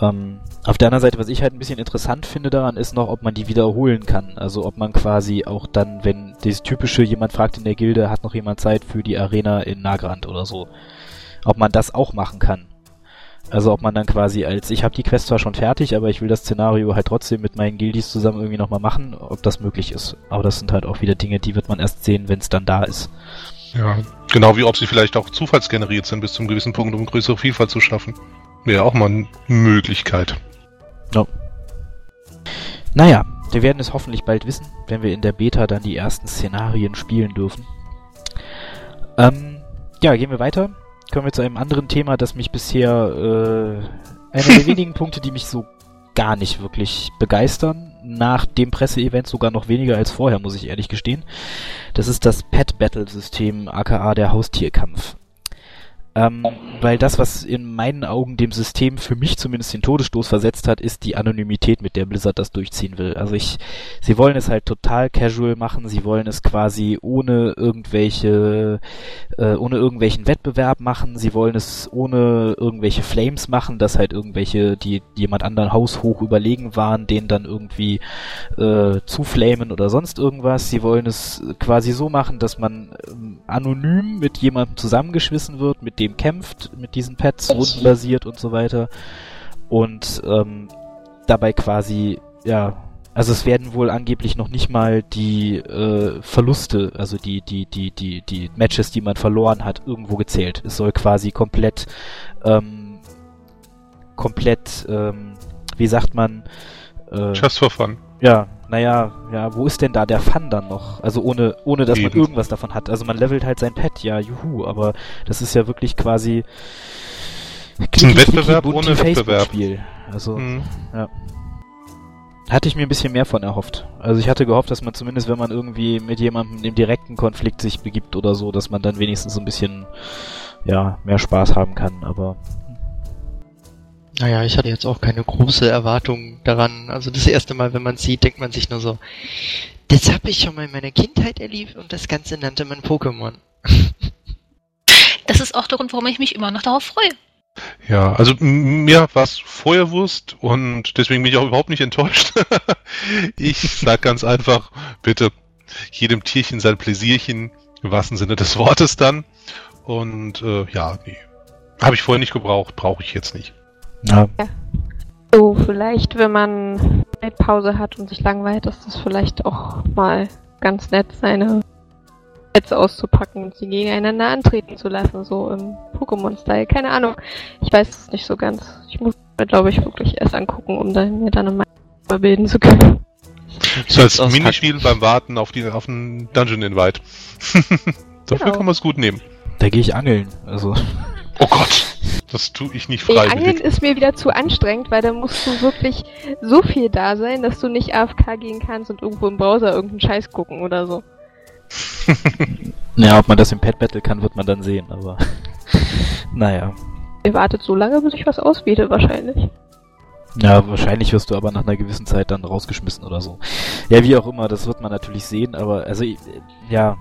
Ähm, auf der anderen Seite, was ich halt ein bisschen interessant finde daran, ist noch, ob man die wiederholen kann. Also ob man quasi auch dann, wenn dieses typische, jemand fragt in der Gilde, hat noch jemand Zeit für die Arena in Nagrand oder so, ob man das auch machen kann. Also ob man dann quasi als, ich habe die Quest zwar schon fertig, aber ich will das Szenario halt trotzdem mit meinen Guildies zusammen irgendwie nochmal machen, ob das möglich ist. Aber das sind halt auch wieder Dinge, die wird man erst sehen, wenn es dann da ist. Ja, genau wie ob sie vielleicht auch zufallsgeneriert sind bis zum gewissen Punkt, um größere Vielfalt zu schaffen. Wäre auch mal eine Möglichkeit. Naja, wir werden es hoffentlich bald wissen, wenn wir in der Beta dann die ersten Szenarien spielen dürfen. Ähm, ja, gehen wir weiter. Kommen wir zu einem anderen Thema, das mich bisher, äh, einer der wenigen Punkte, die mich so gar nicht wirklich begeistern. Nach dem Presseevent sogar noch weniger als vorher, muss ich ehrlich gestehen. Das ist das Pet Battle System, aka der Haustierkampf. Ähm, weil das, was in meinen Augen dem System für mich zumindest den Todesstoß versetzt hat, ist die Anonymität, mit der Blizzard das durchziehen will. Also ich, sie wollen es halt total casual machen, sie wollen es quasi ohne irgendwelche, äh, ohne irgendwelchen Wettbewerb machen, sie wollen es ohne irgendwelche Flames machen, dass halt irgendwelche, die jemand anderen haushoch überlegen waren, denen dann irgendwie äh, zuflamen oder sonst irgendwas. Sie wollen es quasi so machen, dass man ähm, anonym mit jemandem zusammengeschmissen wird, mit dem kämpft, mit diesen Pets, rundenbasiert und so weiter. Und ähm, dabei quasi, ja, also es werden wohl angeblich noch nicht mal die äh, Verluste, also die, die, die, die, die Matches, die man verloren hat, irgendwo gezählt. Es soll quasi komplett, ähm, komplett, ähm, wie sagt man, äh, Just for fun. ja, naja, ja, wo ist denn da der Fun dann noch? Also ohne, ohne dass man Eben. irgendwas davon hat. Also man levelt halt sein Pet, ja, juhu, aber das ist ja wirklich quasi ist ein Wettbewerb ohne Wettbewerb. Spiel. Also Mhm. hatte ich mir ein bisschen mehr von erhofft. Also ich hatte gehofft, dass man zumindest, wenn man irgendwie mit jemandem im direkten Konflikt sich begibt oder so, dass man dann wenigstens so ein bisschen ja, mehr Spaß haben kann, aber Naja, ich hatte jetzt auch keine große Erwartung daran. Also das erste Mal, wenn man sieht, denkt man sich nur so, das habe ich schon mal in meiner Kindheit erlebt und das Ganze nannte man Pokémon. Das ist auch der Grund, warum ich mich immer noch darauf freue. Ja, also mir war es Feuerwurst und deswegen bin ich auch überhaupt nicht enttäuscht. ich sag ganz einfach, bitte jedem Tierchen sein Pläsierchen, im wahrsten Sinne des Wortes dann. Und äh, ja, nee. Habe ich vorher nicht gebraucht, brauche ich jetzt nicht. Ja, So, vielleicht, wenn man Pause hat und sich langweilt, ist das vielleicht auch mal ganz nett, seine Sets auszupacken und sie gegeneinander antreten zu lassen, so im Pokémon-Style. Keine Ahnung. Ich weiß es nicht so ganz. Ich muss mir, glaube ich, wirklich erst angucken, um dann, mir dann eine Meinung bilden zu können. So als Minispiel beim Warten auf, die, auf einen Dungeon Invite. Dafür Genau. kann man es gut nehmen. da gehe ich angeln. Also Oh Gott, das tue ich nicht Nee, Angeln freiwillig. ist mir wieder zu anstrengend, weil da musst du wirklich so viel da sein, dass du nicht AFK gehen kannst und irgendwo im Browser irgendeinen Scheiß gucken oder so. Ja, ob man das im Pet Battle kann, wird man dann sehen, aber naja. Ihr wartet so lange, bis ich was auswähle, wahrscheinlich. Ja, wahrscheinlich wirst du aber nach einer gewissen Zeit dann rausgeschmissen oder so. Ja, wie auch immer, das wird man natürlich sehen, aber also ja,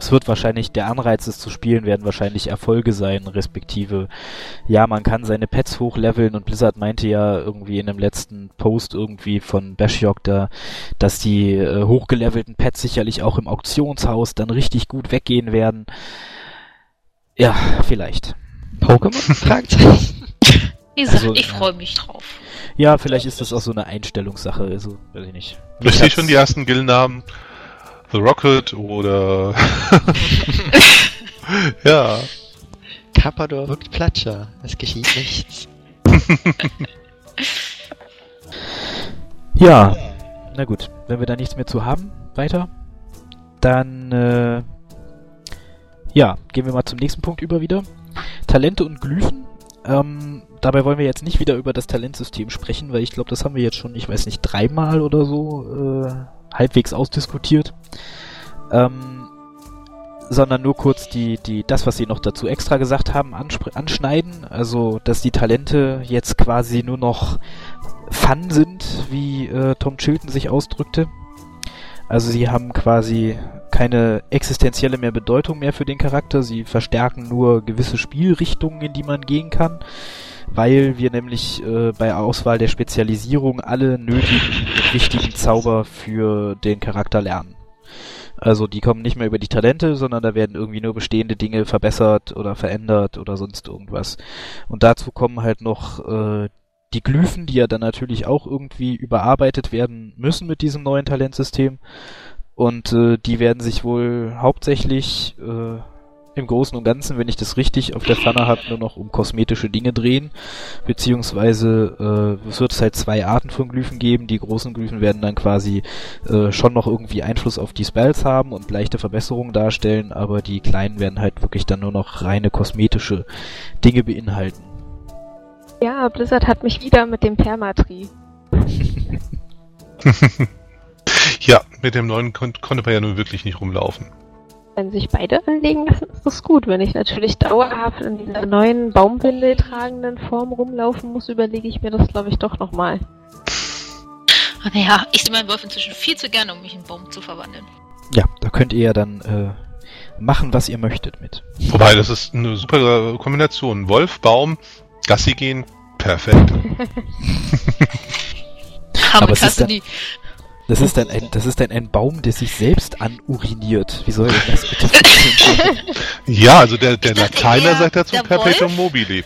es wird wahrscheinlich, der Anreiz, es zu spielen, werden wahrscheinlich Erfolge sein, respektive, ja, man kann seine Pets hochleveln und Blizzard meinte ja irgendwie in dem letzten Post irgendwie von Bashiok da, dass die äh, hochgelevelten Pets sicherlich auch im Auktionshaus dann richtig gut weggehen werden. Ja, vielleicht. Pokémon? Fragezeichen. Wie gesagt, Also, ich freue mich drauf. Ja, vielleicht ist das auch so eine Einstellungssache, also, weiß ich nicht. Ich Mich sehe hat's- schon die ersten Gildennamen. The Rocket oder... ja. Carpador wirkt Platscher. Es geschieht nichts. Ja, na gut. Wenn wir da nichts mehr zu haben, weiter, dann, äh, ja, gehen wir mal zum nächsten Punkt über wieder. Talente und Glyphen. Ähm, dabei wollen wir jetzt nicht wieder über das Talentsystem sprechen, weil ich glaube, das haben wir jetzt schon, ich weiß nicht, dreimal oder so äh, halbwegs ausdiskutiert. Ähm, sondern nur kurz die, die, das, was sie noch dazu extra gesagt haben, anschneiden. Also, dass die Talente jetzt quasi nur noch Fun sind, wie äh, Tom Chilton sich ausdrückte. Also sie haben quasi keine existenzielle mehr Bedeutung mehr für den Charakter. Sie verstärken nur gewisse Spielrichtungen, in die man gehen kann, weil wir nämlich äh, bei Auswahl der Spezialisierung alle nötigen und wichtigen Zauber für den Charakter lernen. Also die kommen nicht mehr über die Talente, sondern da werden irgendwie nur bestehende Dinge verbessert oder verändert oder sonst irgendwas. Und dazu kommen halt noch äh, die Glyphen, die ja dann natürlich auch irgendwie überarbeitet werden müssen mit diesem neuen Talentsystem. Und äh, die werden sich wohl hauptsächlich äh, im Großen und Ganzen, wenn ich das richtig auf der Pfanne habe, nur noch um kosmetische Dinge drehen. Beziehungsweise äh, es wird halt zwei Arten von Glyphen geben. Die großen Glyphen werden dann quasi äh, schon noch irgendwie Einfluss auf die Spells haben und leichte Verbesserungen darstellen, aber die kleinen werden halt wirklich dann nur noch reine kosmetische Dinge beinhalten. Ja, Blizzard hat mich wieder mit dem Permatri. ja, mit dem neuen kon konnte man ja nun wirklich nicht rumlaufen. Wenn sich beide anlegen lassen, ist das gut. Wenn ich natürlich dauerhaft in dieser neuen Baumwindel tragenden Form rumlaufen muss, überlege ich mir das, glaube ich, doch nochmal. Naja, ich sehe meinen Wolf inzwischen viel zu gerne, um mich in einen Baum zu verwandeln. Ja, da könnt ihr ja dann äh, machen, was ihr möchtet mit. Wobei, das ist eine super Kombination. Wolf, Baum, Gassi gehen, perfekt. Aber Aber es ist dann- nie. Das ist dann ein, das ist dann ein Baum, der sich selbst anuriniert. Wie soll denn das bitte funktionieren? Ja, also der, der dachte Lateiner sagt dazu der Perpetuum mobile.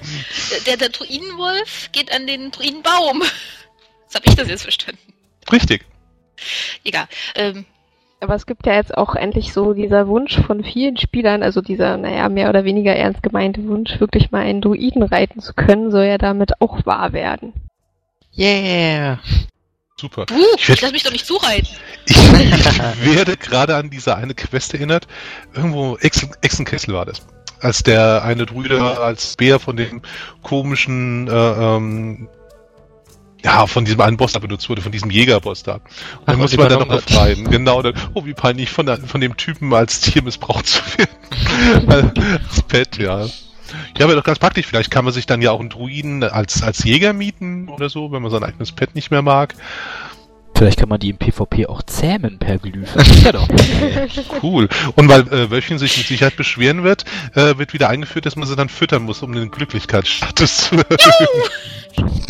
Der, der Druidenwolf geht an den Druidenbaum. So habe ich das jetzt verstanden. Richtig. Egal. Ähm, Aber es gibt ja jetzt auch endlich so dieser Wunsch von vielen Spielern, also dieser, naja, mehr oder weniger ernst gemeinte Wunsch, wirklich mal einen Druiden reiten zu können, soll ja damit auch wahr werden. Yeah! Super. uh, Ich ich werd- lass mich doch nicht zureiten. Ich, ich werde gerade an diese eine Quest erinnert. Irgendwo, Exen, Exenkessel war das. Als der eine Druide als Bär von dem komischen, äh, ähm, ja, von diesem einen Boss da benutzt wurde, von diesem Jägerboss da. Und Ach, dann muss man dann noch befreien. Genau, dann, oh, wie peinlich, von, der, von dem Typen als Tier missbraucht zu werden. als Pet, ja. Ja, aber doch ganz praktisch. Vielleicht kann man sich dann ja auch einen Druiden als, als Jäger mieten oder so, wenn man sein eigenes Pet nicht mehr mag. Vielleicht kann man die im PvP auch zähmen per Glyph. Ja doch. Cool. Und weil äh, Wölfchen sich mit Sicherheit beschweren wird, äh, wird wieder eingeführt, dass man sie dann füttern muss, um den Glücklichkeitsstatus zu erhöhen.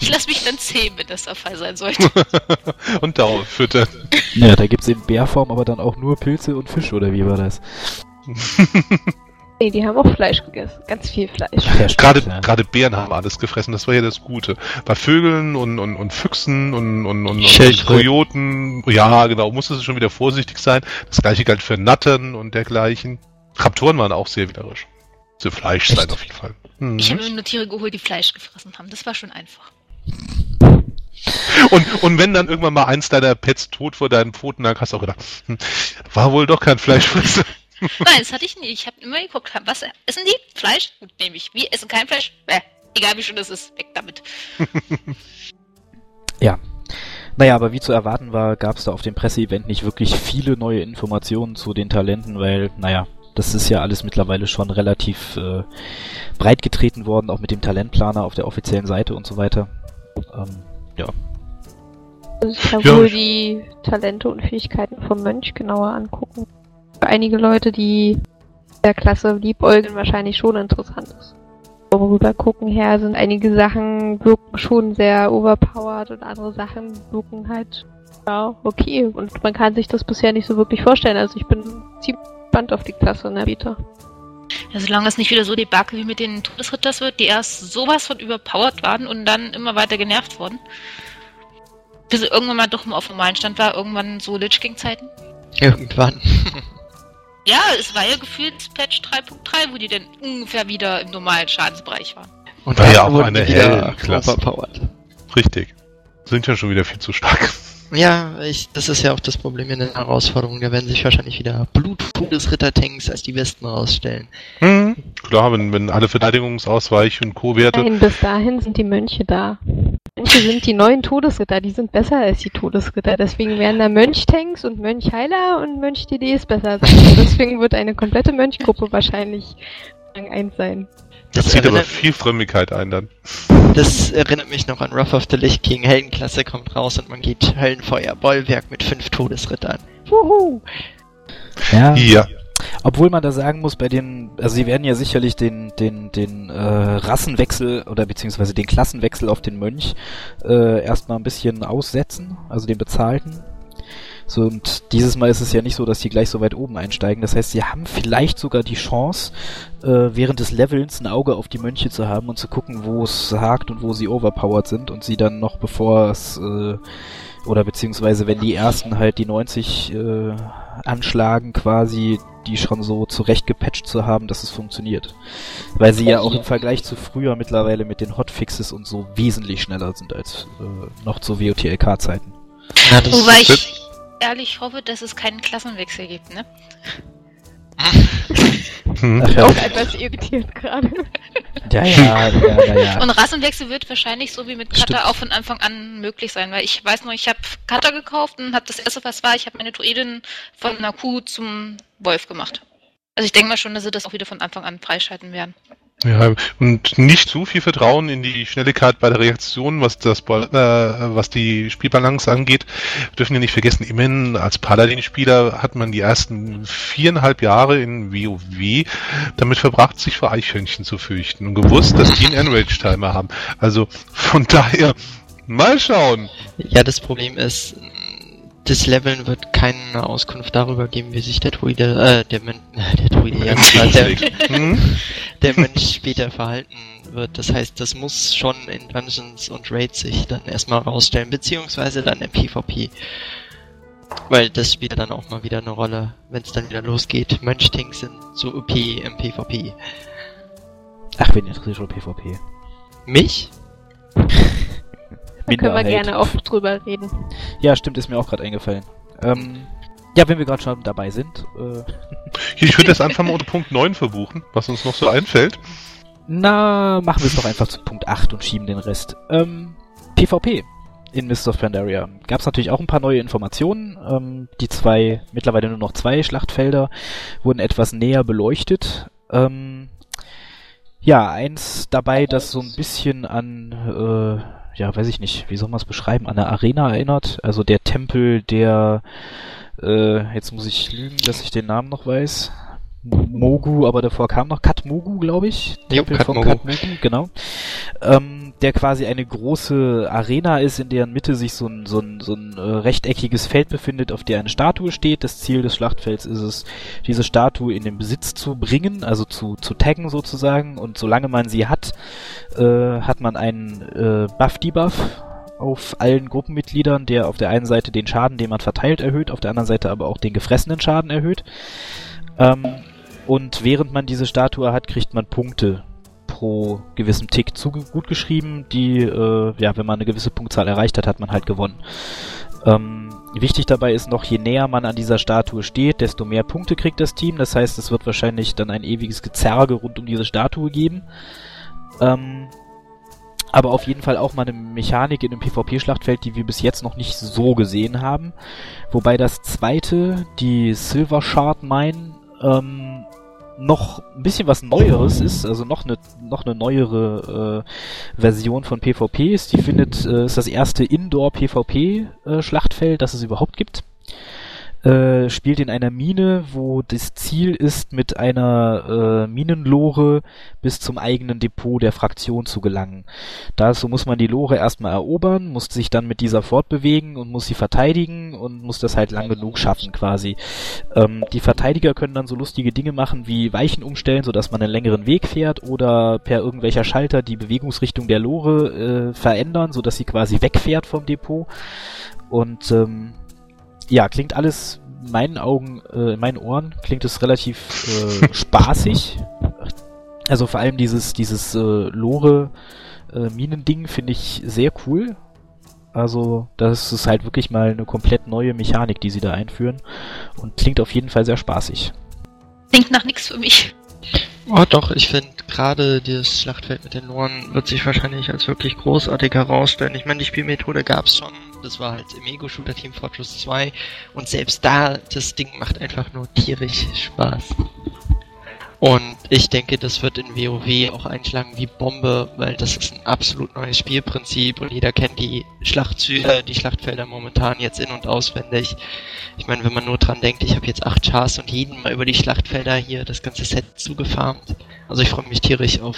Ich lass mich dann zähmen, wenn das der Fall sein sollte. Und Dauer füttern. Ja, da gibt's in Bärform aber dann auch nur Pilze und Fisch, oder wie war das? Nee, die haben auch Fleisch gegessen. Ganz viel Fleisch. Ja, Gerade ja. gerade Bären haben alles gefressen, das war ja das Gute. Bei Vögeln und, und, und Füchsen und, und, und, und. Kojoten, ja genau, musste schon wieder vorsichtig sein. Das gleiche galt für Nattern und dergleichen. Raptoren waren auch sehr widerlich. Zu Fleisch sein auf jeden Fall. Mhm. Ich habe mir nur Tiere geholt, die Fleisch gefressen haben. Das war schon einfach. Und, und wenn dann irgendwann mal eins deiner Pets tot vor deinen Pfoten lag, hast du auch gedacht, hm, war wohl doch kein Fleischfresser. Nein, das hatte ich nie. Ich habe immer geguckt, was essen die? Fleisch? Gut, nehme ich. Wir essen kein Fleisch? Äh, egal wie schön das ist, weg damit. Ja. Naja, aber wie zu erwarten war, gab es da auf dem Presseevent nicht wirklich viele neue Informationen zu den Talenten, weil, naja, das ist ja alles mittlerweile schon relativ äh, breit getreten worden, auch mit dem Talentplaner auf der offiziellen Seite und so weiter. Ähm, ja. Also ich kann Ja. wohl die Talente und Fähigkeiten vom Mönch genauer angucken. Für einige Leute, die der Klasse liebäugeln, wahrscheinlich schon interessant ist. Vom Rübergucken her sind einige Sachen wirken schon sehr overpowered und andere Sachen wirken halt ja okay. Und man kann sich das bisher nicht so wirklich vorstellen. Also ich bin ziemlich gespannt auf die Klasse in der Beta. Ja, solange es nicht wieder so Debakel wie mit den Todesritters wird, die erst sowas von überpowered waren und dann immer weiter genervt wurden. Bis sie irgendwann mal doch mal auf normalen Stand war, irgendwann so Lich King Zeiten. Irgendwann. Ja, es war ja gefühlt Patch 3.3, wo die dann ungefähr wieder im normalen Schadensbereich waren. Und War ja auch wurden eine die wieder Hellklasse. overpowered. Richtig. Sind ja schon wieder viel zu stark. Ja, ich, das ist ja auch das Problem in den Herausforderungen. Da werden sich wahrscheinlich wieder Blut-Todesritter-Tanks als die besten rausstellen. Hm. Klar, wenn, wenn alle Verteidigungsausweich- und Co-Werte. Nein, bis dahin sind die Mönche da. Mönche sind die neuen Todesritter, die sind besser als die Todesritter. Deswegen werden da Mönchtanks und Mönchheiler und Mönch-DDs besser sein. Deswegen wird eine komplette Mönchgruppe wahrscheinlich Rang 1 sein. Das zieht aber erinnert, viel Frömmigkeit ein dann. das erinnert mich noch an Wrath of the Lich King. Heldenklasse kommt raus und man geht Höllenfeuer, Bollwerk mit fünf Todesrittern. Wuhu! Ja. Ja. Obwohl man da sagen muss, bei den, also sie werden ja sicherlich den, den, den äh, Rassenwechsel oder beziehungsweise den Klassenwechsel auf den Mönch äh, erstmal ein bisschen aussetzen, also den bezahlten. So, und dieses Mal ist es ja nicht so, dass die gleich so weit oben einsteigen. Das heißt, sie haben vielleicht sogar die Chance, äh, während des Levelns ein Auge auf die Mönche zu haben und zu gucken, wo es hakt und wo sie overpowered sind und sie dann noch bevor es äh, oder beziehungsweise wenn die ersten halt die 90 äh, anschlagen quasi, die schon so zurecht gepatcht zu haben, dass es funktioniert. Weil sie ja auch im Vergleich zu früher mittlerweile mit den Hotfixes und so wesentlich schneller sind als äh, noch zu WOTLK-Zeiten. Das Wobei ich ehrlich hoffe, dass es keinen Klassenwechsel gibt, ne? Hm. Ach ja, Auch etwas irritiert gerade. ja, ja, ja, ja, ja. Und Rassenwechsel wird wahrscheinlich so wie mit. Cutter auch von Anfang an möglich sein, weil ich weiß noch, ich habe Cutter gekauft und habe das erste, was war, ich habe meine Druidin von einer Kuh zum Wolf gemacht. Also ich denke mal schon, dass sie das auch wieder von Anfang an freischalten werden. Ja, und nicht zu viel Vertrauen in die Schnelligkeit bei der Reaktion, was das äh, was die Spielbalance angeht. Wir dürfen ja nicht vergessen, immerhin als Paladin-Spieler hat man die ersten viereinhalb Jahre in WoW damit verbracht, sich vor Eichhörnchen zu fürchten und gewusst, dass die einen Enrage-Timer haben. Also von daher, mal schauen. Ja, das Problem ist, das Leveln wird keine Auskunft darüber geben, wie sich der Druide, äh, der, Men der Druide, ja, der, Hm? der Mensch später verhalten wird. Das heißt, das muss schon in Dungeons und Raids sich dann erstmal rausstellen, beziehungsweise dann im PvP. Weil das spielt dann auch mal wieder eine Rolle, wenn es dann wieder losgeht. Mönchtings sind so OP im PvP. Ach, wen interessiert schon PvP? Mich? Da können wir gerne auch drüber reden. Ja, stimmt, ist mir auch gerade eingefallen. Ähm, ja, wenn wir gerade schon dabei sind, äh, Ich würde das einfach mal unter Punkt 9 verbuchen, was uns noch so einfällt. na, machen wir es doch einfach zu Punkt 8 und schieben den Rest. Ähm, PvP in Mist of Pandaria. Gab es natürlich auch ein paar neue Informationen. Ähm, die zwei, mittlerweile nur noch zwei Schlachtfelder, wurden etwas näher beleuchtet. Ähm, ja, eins dabei, das so ein bisschen an, äh, ja, weiß ich nicht, wie soll man es beschreiben, an eine Arena erinnert. Also der Tempel der, äh, jetzt muss ich lügen, dass ich den Namen noch weiß. Mogu, aber davor kam noch Katmogu, glaube ich. Jo, Tempel von Katmogu. Katmogu, genau. Ähm, der quasi eine große Arena ist, in deren Mitte sich so ein, so ein, so ein äh, rechteckiges Feld befindet, auf der eine Statue steht. Das Ziel des Schlachtfelds ist es, diese Statue in den Besitz zu bringen, also zu, zu taggen sozusagen. Und solange man sie hat, äh, hat man einen äh, Buff-Debuff auf allen Gruppenmitgliedern, der auf der einen Seite den Schaden, den man verteilt, erhöht, auf der anderen Seite aber auch den gefressenen Schaden erhöht. Ähm, und während man diese Statue hat, kriegt man Punkte pro gewissem Tick zu gut geschrieben, die, äh, ja, wenn man eine gewisse Punktzahl erreicht hat, hat man halt gewonnen. Ähm, wichtig dabei ist noch, je näher man an dieser Statue steht, desto mehr Punkte kriegt das Team. Das heißt, es wird wahrscheinlich dann ein ewiges Gezerge rund um diese Statue geben. Ähm, aber auf jeden Fall auch mal eine Mechanik in einem PvP-Schlachtfeld, die wir bis jetzt noch nicht so gesehen haben. Wobei das zweite, die Silver Shard Mine, ähm, noch ein bisschen was Neueres ist, also noch eine noch eine neuere äh, Version von PvP ist. Die findet äh, ist das erste Indoor PvP äh, Schlachtfeld, das es überhaupt gibt. Äh, spielt in einer Mine, wo das Ziel ist, mit einer äh, Minenlore bis zum eigenen Depot der Fraktion zu gelangen. Dazu muss man die Lore erstmal erobern, muss sich dann mit dieser fortbewegen und muss sie verteidigen und muss das halt lang genug schaffen quasi. Ähm, die Verteidiger können dann so lustige Dinge machen wie Weichen umstellen, sodass man einen längeren Weg fährt oder per irgendwelcher Schalter die Bewegungsrichtung der Lore äh, verändern, sodass sie quasi wegfährt vom Depot. Und ähm, ja, klingt alles in meinen Augen, äh, in meinen Ohren klingt es relativ äh, spaßig. Also vor allem dieses, dieses äh, Lore äh, Minending finde ich sehr cool. Also das ist halt wirklich mal eine komplett neue Mechanik, die sie da einführen und klingt auf jeden Fall sehr spaßig. Klingt nach nichts für mich. Oh doch, ich finde gerade das Schlachtfeld mit den Loren wird sich wahrscheinlich als wirklich großartig herausstellen. Ich meine, die Spielmethode gab's schon. Das war halt im Ego-Shooter Team Fortress 2. Und selbst da, das Ding macht einfach nur tierisch Spaß. Und ich denke, das wird in WoW auch einschlagen wie Bombe, weil das ist ein absolut neues Spielprinzip und jeder kennt die Schlachtzü äh, die Schlachtfelder momentan jetzt in- und auswendig. Ich meine, wenn man nur dran denkt, ich habe jetzt acht Chars und jeden mal über die Schlachtfelder hier das ganze Set zugefarmt. Also ich freue mich tierisch auf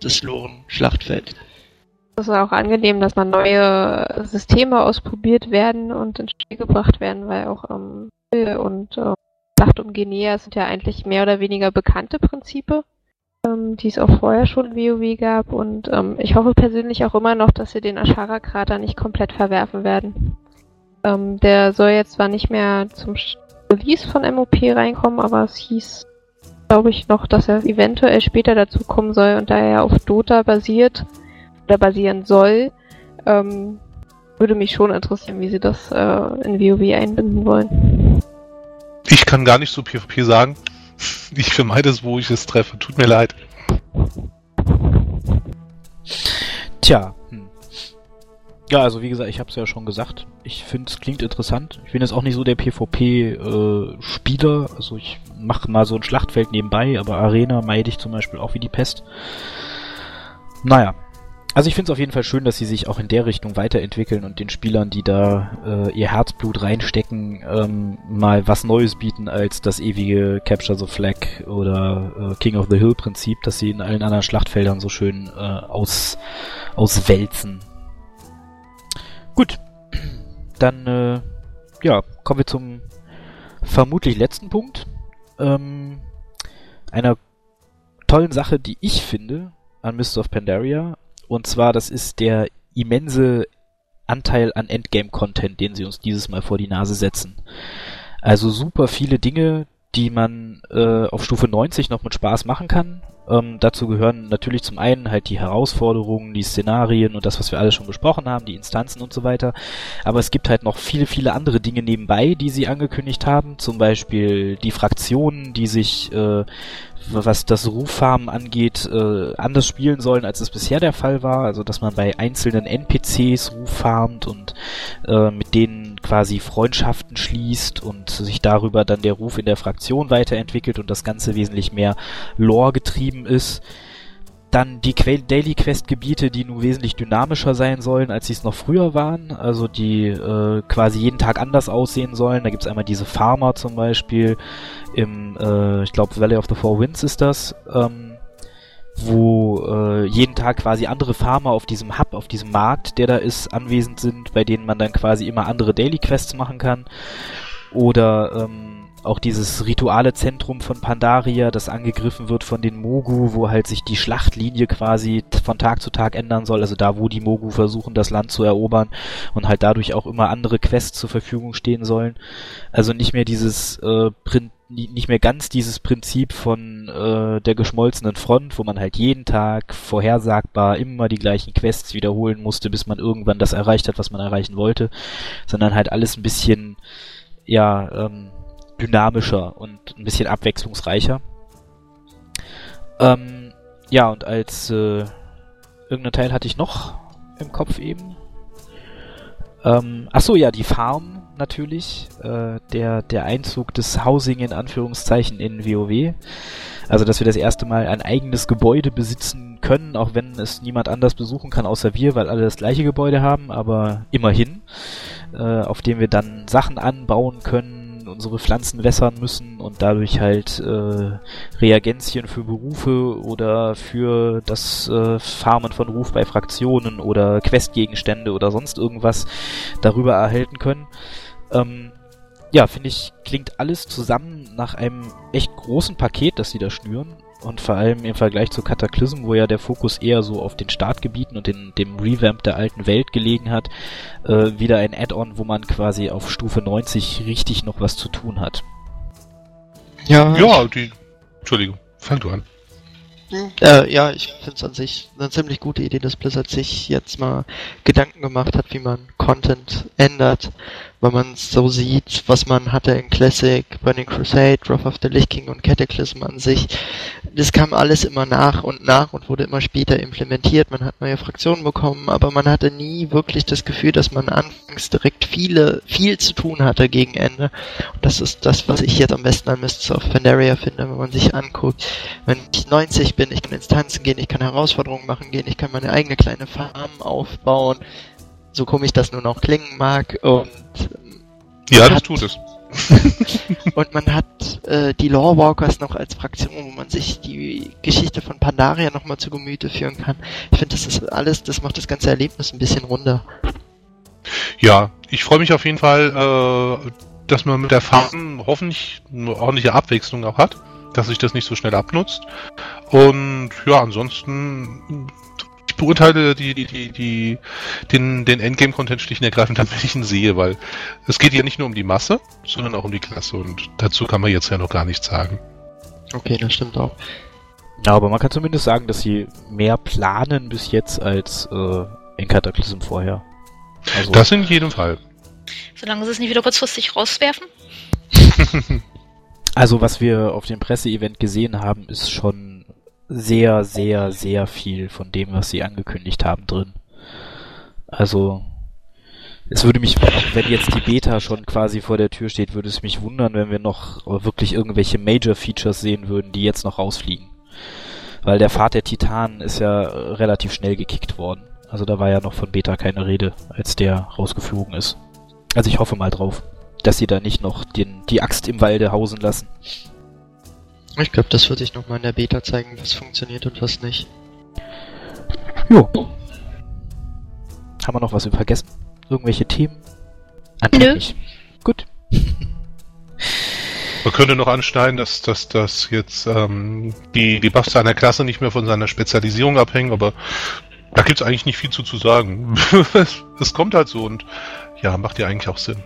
das Loren-Schlachtfeld. Es ist auch angenehm, dass man neue Systeme ausprobiert werden und ins Spiel gebracht werden, weil auch ähm, und äh, Schlacht um Guinea sind ja eigentlich mehr oder weniger bekannte Prinzipe, ähm, die es auch vorher schon in WoW gab. Und ähm, ich hoffe persönlich auch immer noch, dass sie den Ashara-Krater nicht komplett verwerfen werden. Ähm, der soll jetzt zwar nicht mehr zum Release von MOP reinkommen, aber es hieß, glaube ich, noch, dass er eventuell später dazu kommen soll und da er auf Dota basiert oder basieren soll, ähm, würde mich schon interessieren, wie sie das äh, in WoW einbinden wollen. Ich kann gar nicht so PvP sagen. Ich vermeide es, wo ich es treffe. Tut mir leid. Tja, hm. Ja, also wie gesagt, ich habe es ja schon gesagt. Ich finde, es klingt interessant. Ich bin jetzt auch nicht so der PvP-Spieler. Äh, also ich mache mal so ein Schlachtfeld nebenbei, aber Arena meide ich zum Beispiel auch wie die Pest. Naja, also ich finde es auf jeden Fall schön, dass sie sich auch in der Richtung weiterentwickeln und den Spielern, die da äh, ihr Herzblut reinstecken, ähm, mal was Neues bieten als das ewige Capture the Flag oder äh, King of the Hill Prinzip, das sie in allen anderen Schlachtfeldern so schön äh, aus, auswälzen. Gut, dann äh, ja, kommen wir zum vermutlich letzten Punkt. Ähm, einer tollen Sache, die ich finde an Mist of Pandaria und zwar, das ist der immense Anteil an Endgame-Content, den sie uns dieses Mal vor die Nase setzen. Also super viele Dinge, die man äh, auf Stufe 90 noch mit Spaß machen kann. Ähm, dazu gehören natürlich zum einen halt die Herausforderungen, die Szenarien und das, was wir alle schon besprochen haben, die Instanzen und so weiter. Aber es gibt halt noch viele, viele andere Dinge nebenbei, die sie angekündigt haben. Zum Beispiel die Fraktionen, die sich äh, was das Ruffarmen angeht, äh, anders spielen sollen, als es bisher der Fall war. Also, dass man bei einzelnen NPCs ruffarmt und äh, mit denen quasi Freundschaften schließt und sich darüber dann der Ruf in der Fraktion weiterentwickelt und das Ganze wesentlich mehr Lore getrieben ist. Dann die Daily Quest Gebiete, die nun wesentlich dynamischer sein sollen, als sie es noch früher waren. Also die äh, quasi jeden Tag anders aussehen sollen. Da gibt's einmal diese Farmer zum Beispiel im, äh, ich glaube Valley of the Four Winds ist das, ähm, wo äh, jeden Tag quasi andere Farmer auf diesem Hub, auf diesem Markt, der da ist, anwesend sind, bei denen man dann quasi immer andere Daily Quests machen kann. Oder ähm, auch dieses rituale Zentrum von Pandaria, das angegriffen wird von den Mogu, wo halt sich die Schlachtlinie quasi von Tag zu Tag ändern soll, also da, wo die Mogu versuchen, das Land zu erobern und halt dadurch auch immer andere Quests zur Verfügung stehen sollen. Also nicht mehr dieses äh, Print nicht mehr ganz dieses Prinzip von äh, der geschmolzenen Front, wo man halt jeden Tag vorhersagbar immer die gleichen Quests wiederholen musste, bis man irgendwann das erreicht hat, was man erreichen wollte, sondern halt alles ein bisschen ja ähm, dynamischer und ein bisschen abwechslungsreicher. Ähm, ja, und als äh, irgendein Teil hatte ich noch im Kopf eben. Ähm, ach so, ja, die Farm natürlich. Äh, der, der Einzug des Housing in Anführungszeichen in WoW. Also, dass wir das erste Mal ein eigenes Gebäude besitzen können, auch wenn es niemand anders besuchen kann außer wir, weil alle das gleiche Gebäude haben, aber immerhin. Äh, auf dem wir dann Sachen anbauen können unsere Pflanzen wässern müssen und dadurch halt äh, Reagenzien für Berufe oder für das äh, Farmen von Ruf bei Fraktionen oder Questgegenstände oder sonst irgendwas darüber erhalten können. Ähm, ja, finde ich, klingt alles zusammen nach einem echt großen Paket, das sie da schnüren. Und vor allem im Vergleich zu Cataclysm, wo ja der Fokus eher so auf den Startgebieten und den, dem Revamp der alten Welt gelegen hat, äh, wieder ein Add-on, wo man quasi auf Stufe 90 richtig noch was zu tun hat. Ja, ja die. Entschuldigung, fang du an. Äh, ja, ich finde es an sich eine ziemlich gute Idee, dass Blizzard sich jetzt mal Gedanken gemacht hat, wie man Content ändert wenn man so sieht, was man hatte in Classic, Burning Crusade, Wrath of the Lich King und Cataclysm an sich. Das kam alles immer nach und nach und wurde immer später implementiert. Man hat neue Fraktionen bekommen, aber man hatte nie wirklich das Gefühl, dass man anfangs direkt viele, viel zu tun hatte gegen Ende. Und das ist das, was ich jetzt am besten an Mists of Pandaria finde, wenn man sich anguckt. Wenn ich 90 bin, ich kann Instanzen gehen, ich kann Herausforderungen machen gehen, ich kann meine eigene kleine Farm aufbauen, so komisch das nur noch klingen mag. Und ja, das hat, tut es. und man hat äh, die Lawwalkers noch als Fraktion, wo man sich die Geschichte von Pandaria nochmal zu Gemüte führen kann. Ich finde, das ist alles, das macht das ganze Erlebnis ein bisschen runder. Ja, ich freue mich auf jeden Fall, äh, dass man mit der Farben hoffentlich eine ordentliche Abwechslung auch hat, dass sich das nicht so schnell abnutzt. Und ja, ansonsten beurteile die, die, die, die, den, den Endgame-Content schlicht und ergreifend dann, wenn ich ihn sehe, weil es geht ja nicht nur um die Masse, sondern auch um die Klasse und dazu kann man jetzt ja noch gar nichts sagen. Okay, das stimmt auch. Ja, aber man kann zumindest sagen, dass sie mehr planen bis jetzt als äh, in Cataclysm vorher. Also, das in jedem Fall. Solange sie es nicht wieder kurzfristig rauswerfen. also was wir auf dem Presseevent gesehen haben, ist schon sehr, sehr, sehr viel von dem, was sie angekündigt haben, drin. Also, es würde mich, wenn jetzt die Beta schon quasi vor der Tür steht, würde es mich wundern, wenn wir noch wirklich irgendwelche Major Features sehen würden, die jetzt noch rausfliegen. Weil der Pfad der Titanen ist ja relativ schnell gekickt worden. Also da war ja noch von Beta keine Rede, als der rausgeflogen ist. Also ich hoffe mal drauf, dass sie da nicht noch den, die Axt im Walde hausen lassen. Ich glaube, das wird sich nochmal in der Beta zeigen, was funktioniert und was nicht. Jo. Haben wir noch was vergessen? Irgendwelche Themen? Nö. Nicht. Gut. Man könnte noch anschneiden, dass, dass, dass jetzt ähm, die, die Buffs seiner Klasse nicht mehr von seiner Spezialisierung abhängen, aber da gibt es eigentlich nicht viel zu, zu sagen. es kommt halt so und ja, macht ja eigentlich auch Sinn.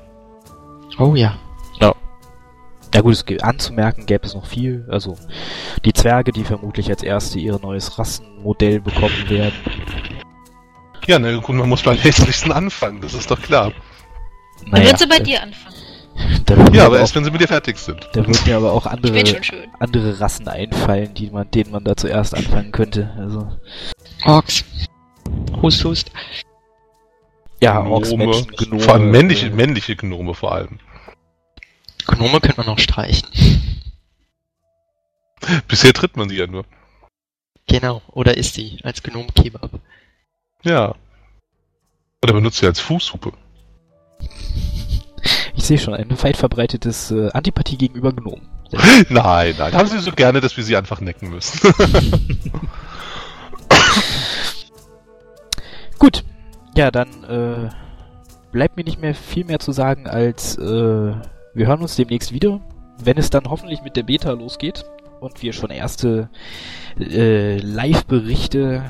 Oh ja. Ja gut, es anzumerken gäbe es noch viel. Also die Zwerge, die vermutlich als erste ihr neues Rassenmodell bekommen werden. Ja, ne, gut, man muss beim hässlichsten anfangen, das ist doch klar. Naja, Dann wird sie bei äh, dir anfangen. Ja, aber erst wenn sie mit dir fertig sind. Da würden mir aber auch andere, andere Rassen einfallen, die man, denen man da zuerst anfangen könnte. Also. Orks. Hust, Hust. Ja, Orks, Menschen, Gnome. Vor allem männliche, männliche Gnome vor allem. Gnome könnte man noch streichen. Bisher tritt man sie ja nur. Genau, oder isst sie als Gnom-Kebab. Ja. Oder benutzt sie als Fußsuppe. Ich sehe schon, ein weit verbreitetes äh, Antipathie gegenüber Gnomen. nein, nein. Haben sie so gerne, dass wir sie einfach necken müssen. Gut. Ja, dann äh, bleibt mir nicht mehr viel mehr zu sagen als äh, wir hören uns demnächst wieder, wenn es dann hoffentlich mit der Beta losgeht und wir schon erste äh, Live-Berichte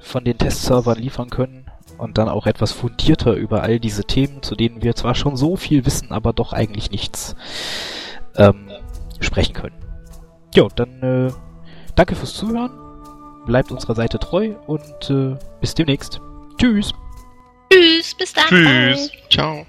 von den Testservern liefern können und dann auch etwas fundierter über all diese Themen, zu denen wir zwar schon so viel wissen, aber doch eigentlich nichts ähm, sprechen können. Jo, dann äh, danke fürs Zuhören, bleibt unserer Seite treu und äh, bis demnächst. Tschüss. Tschüss, bis dann. Tschüss. Ciao.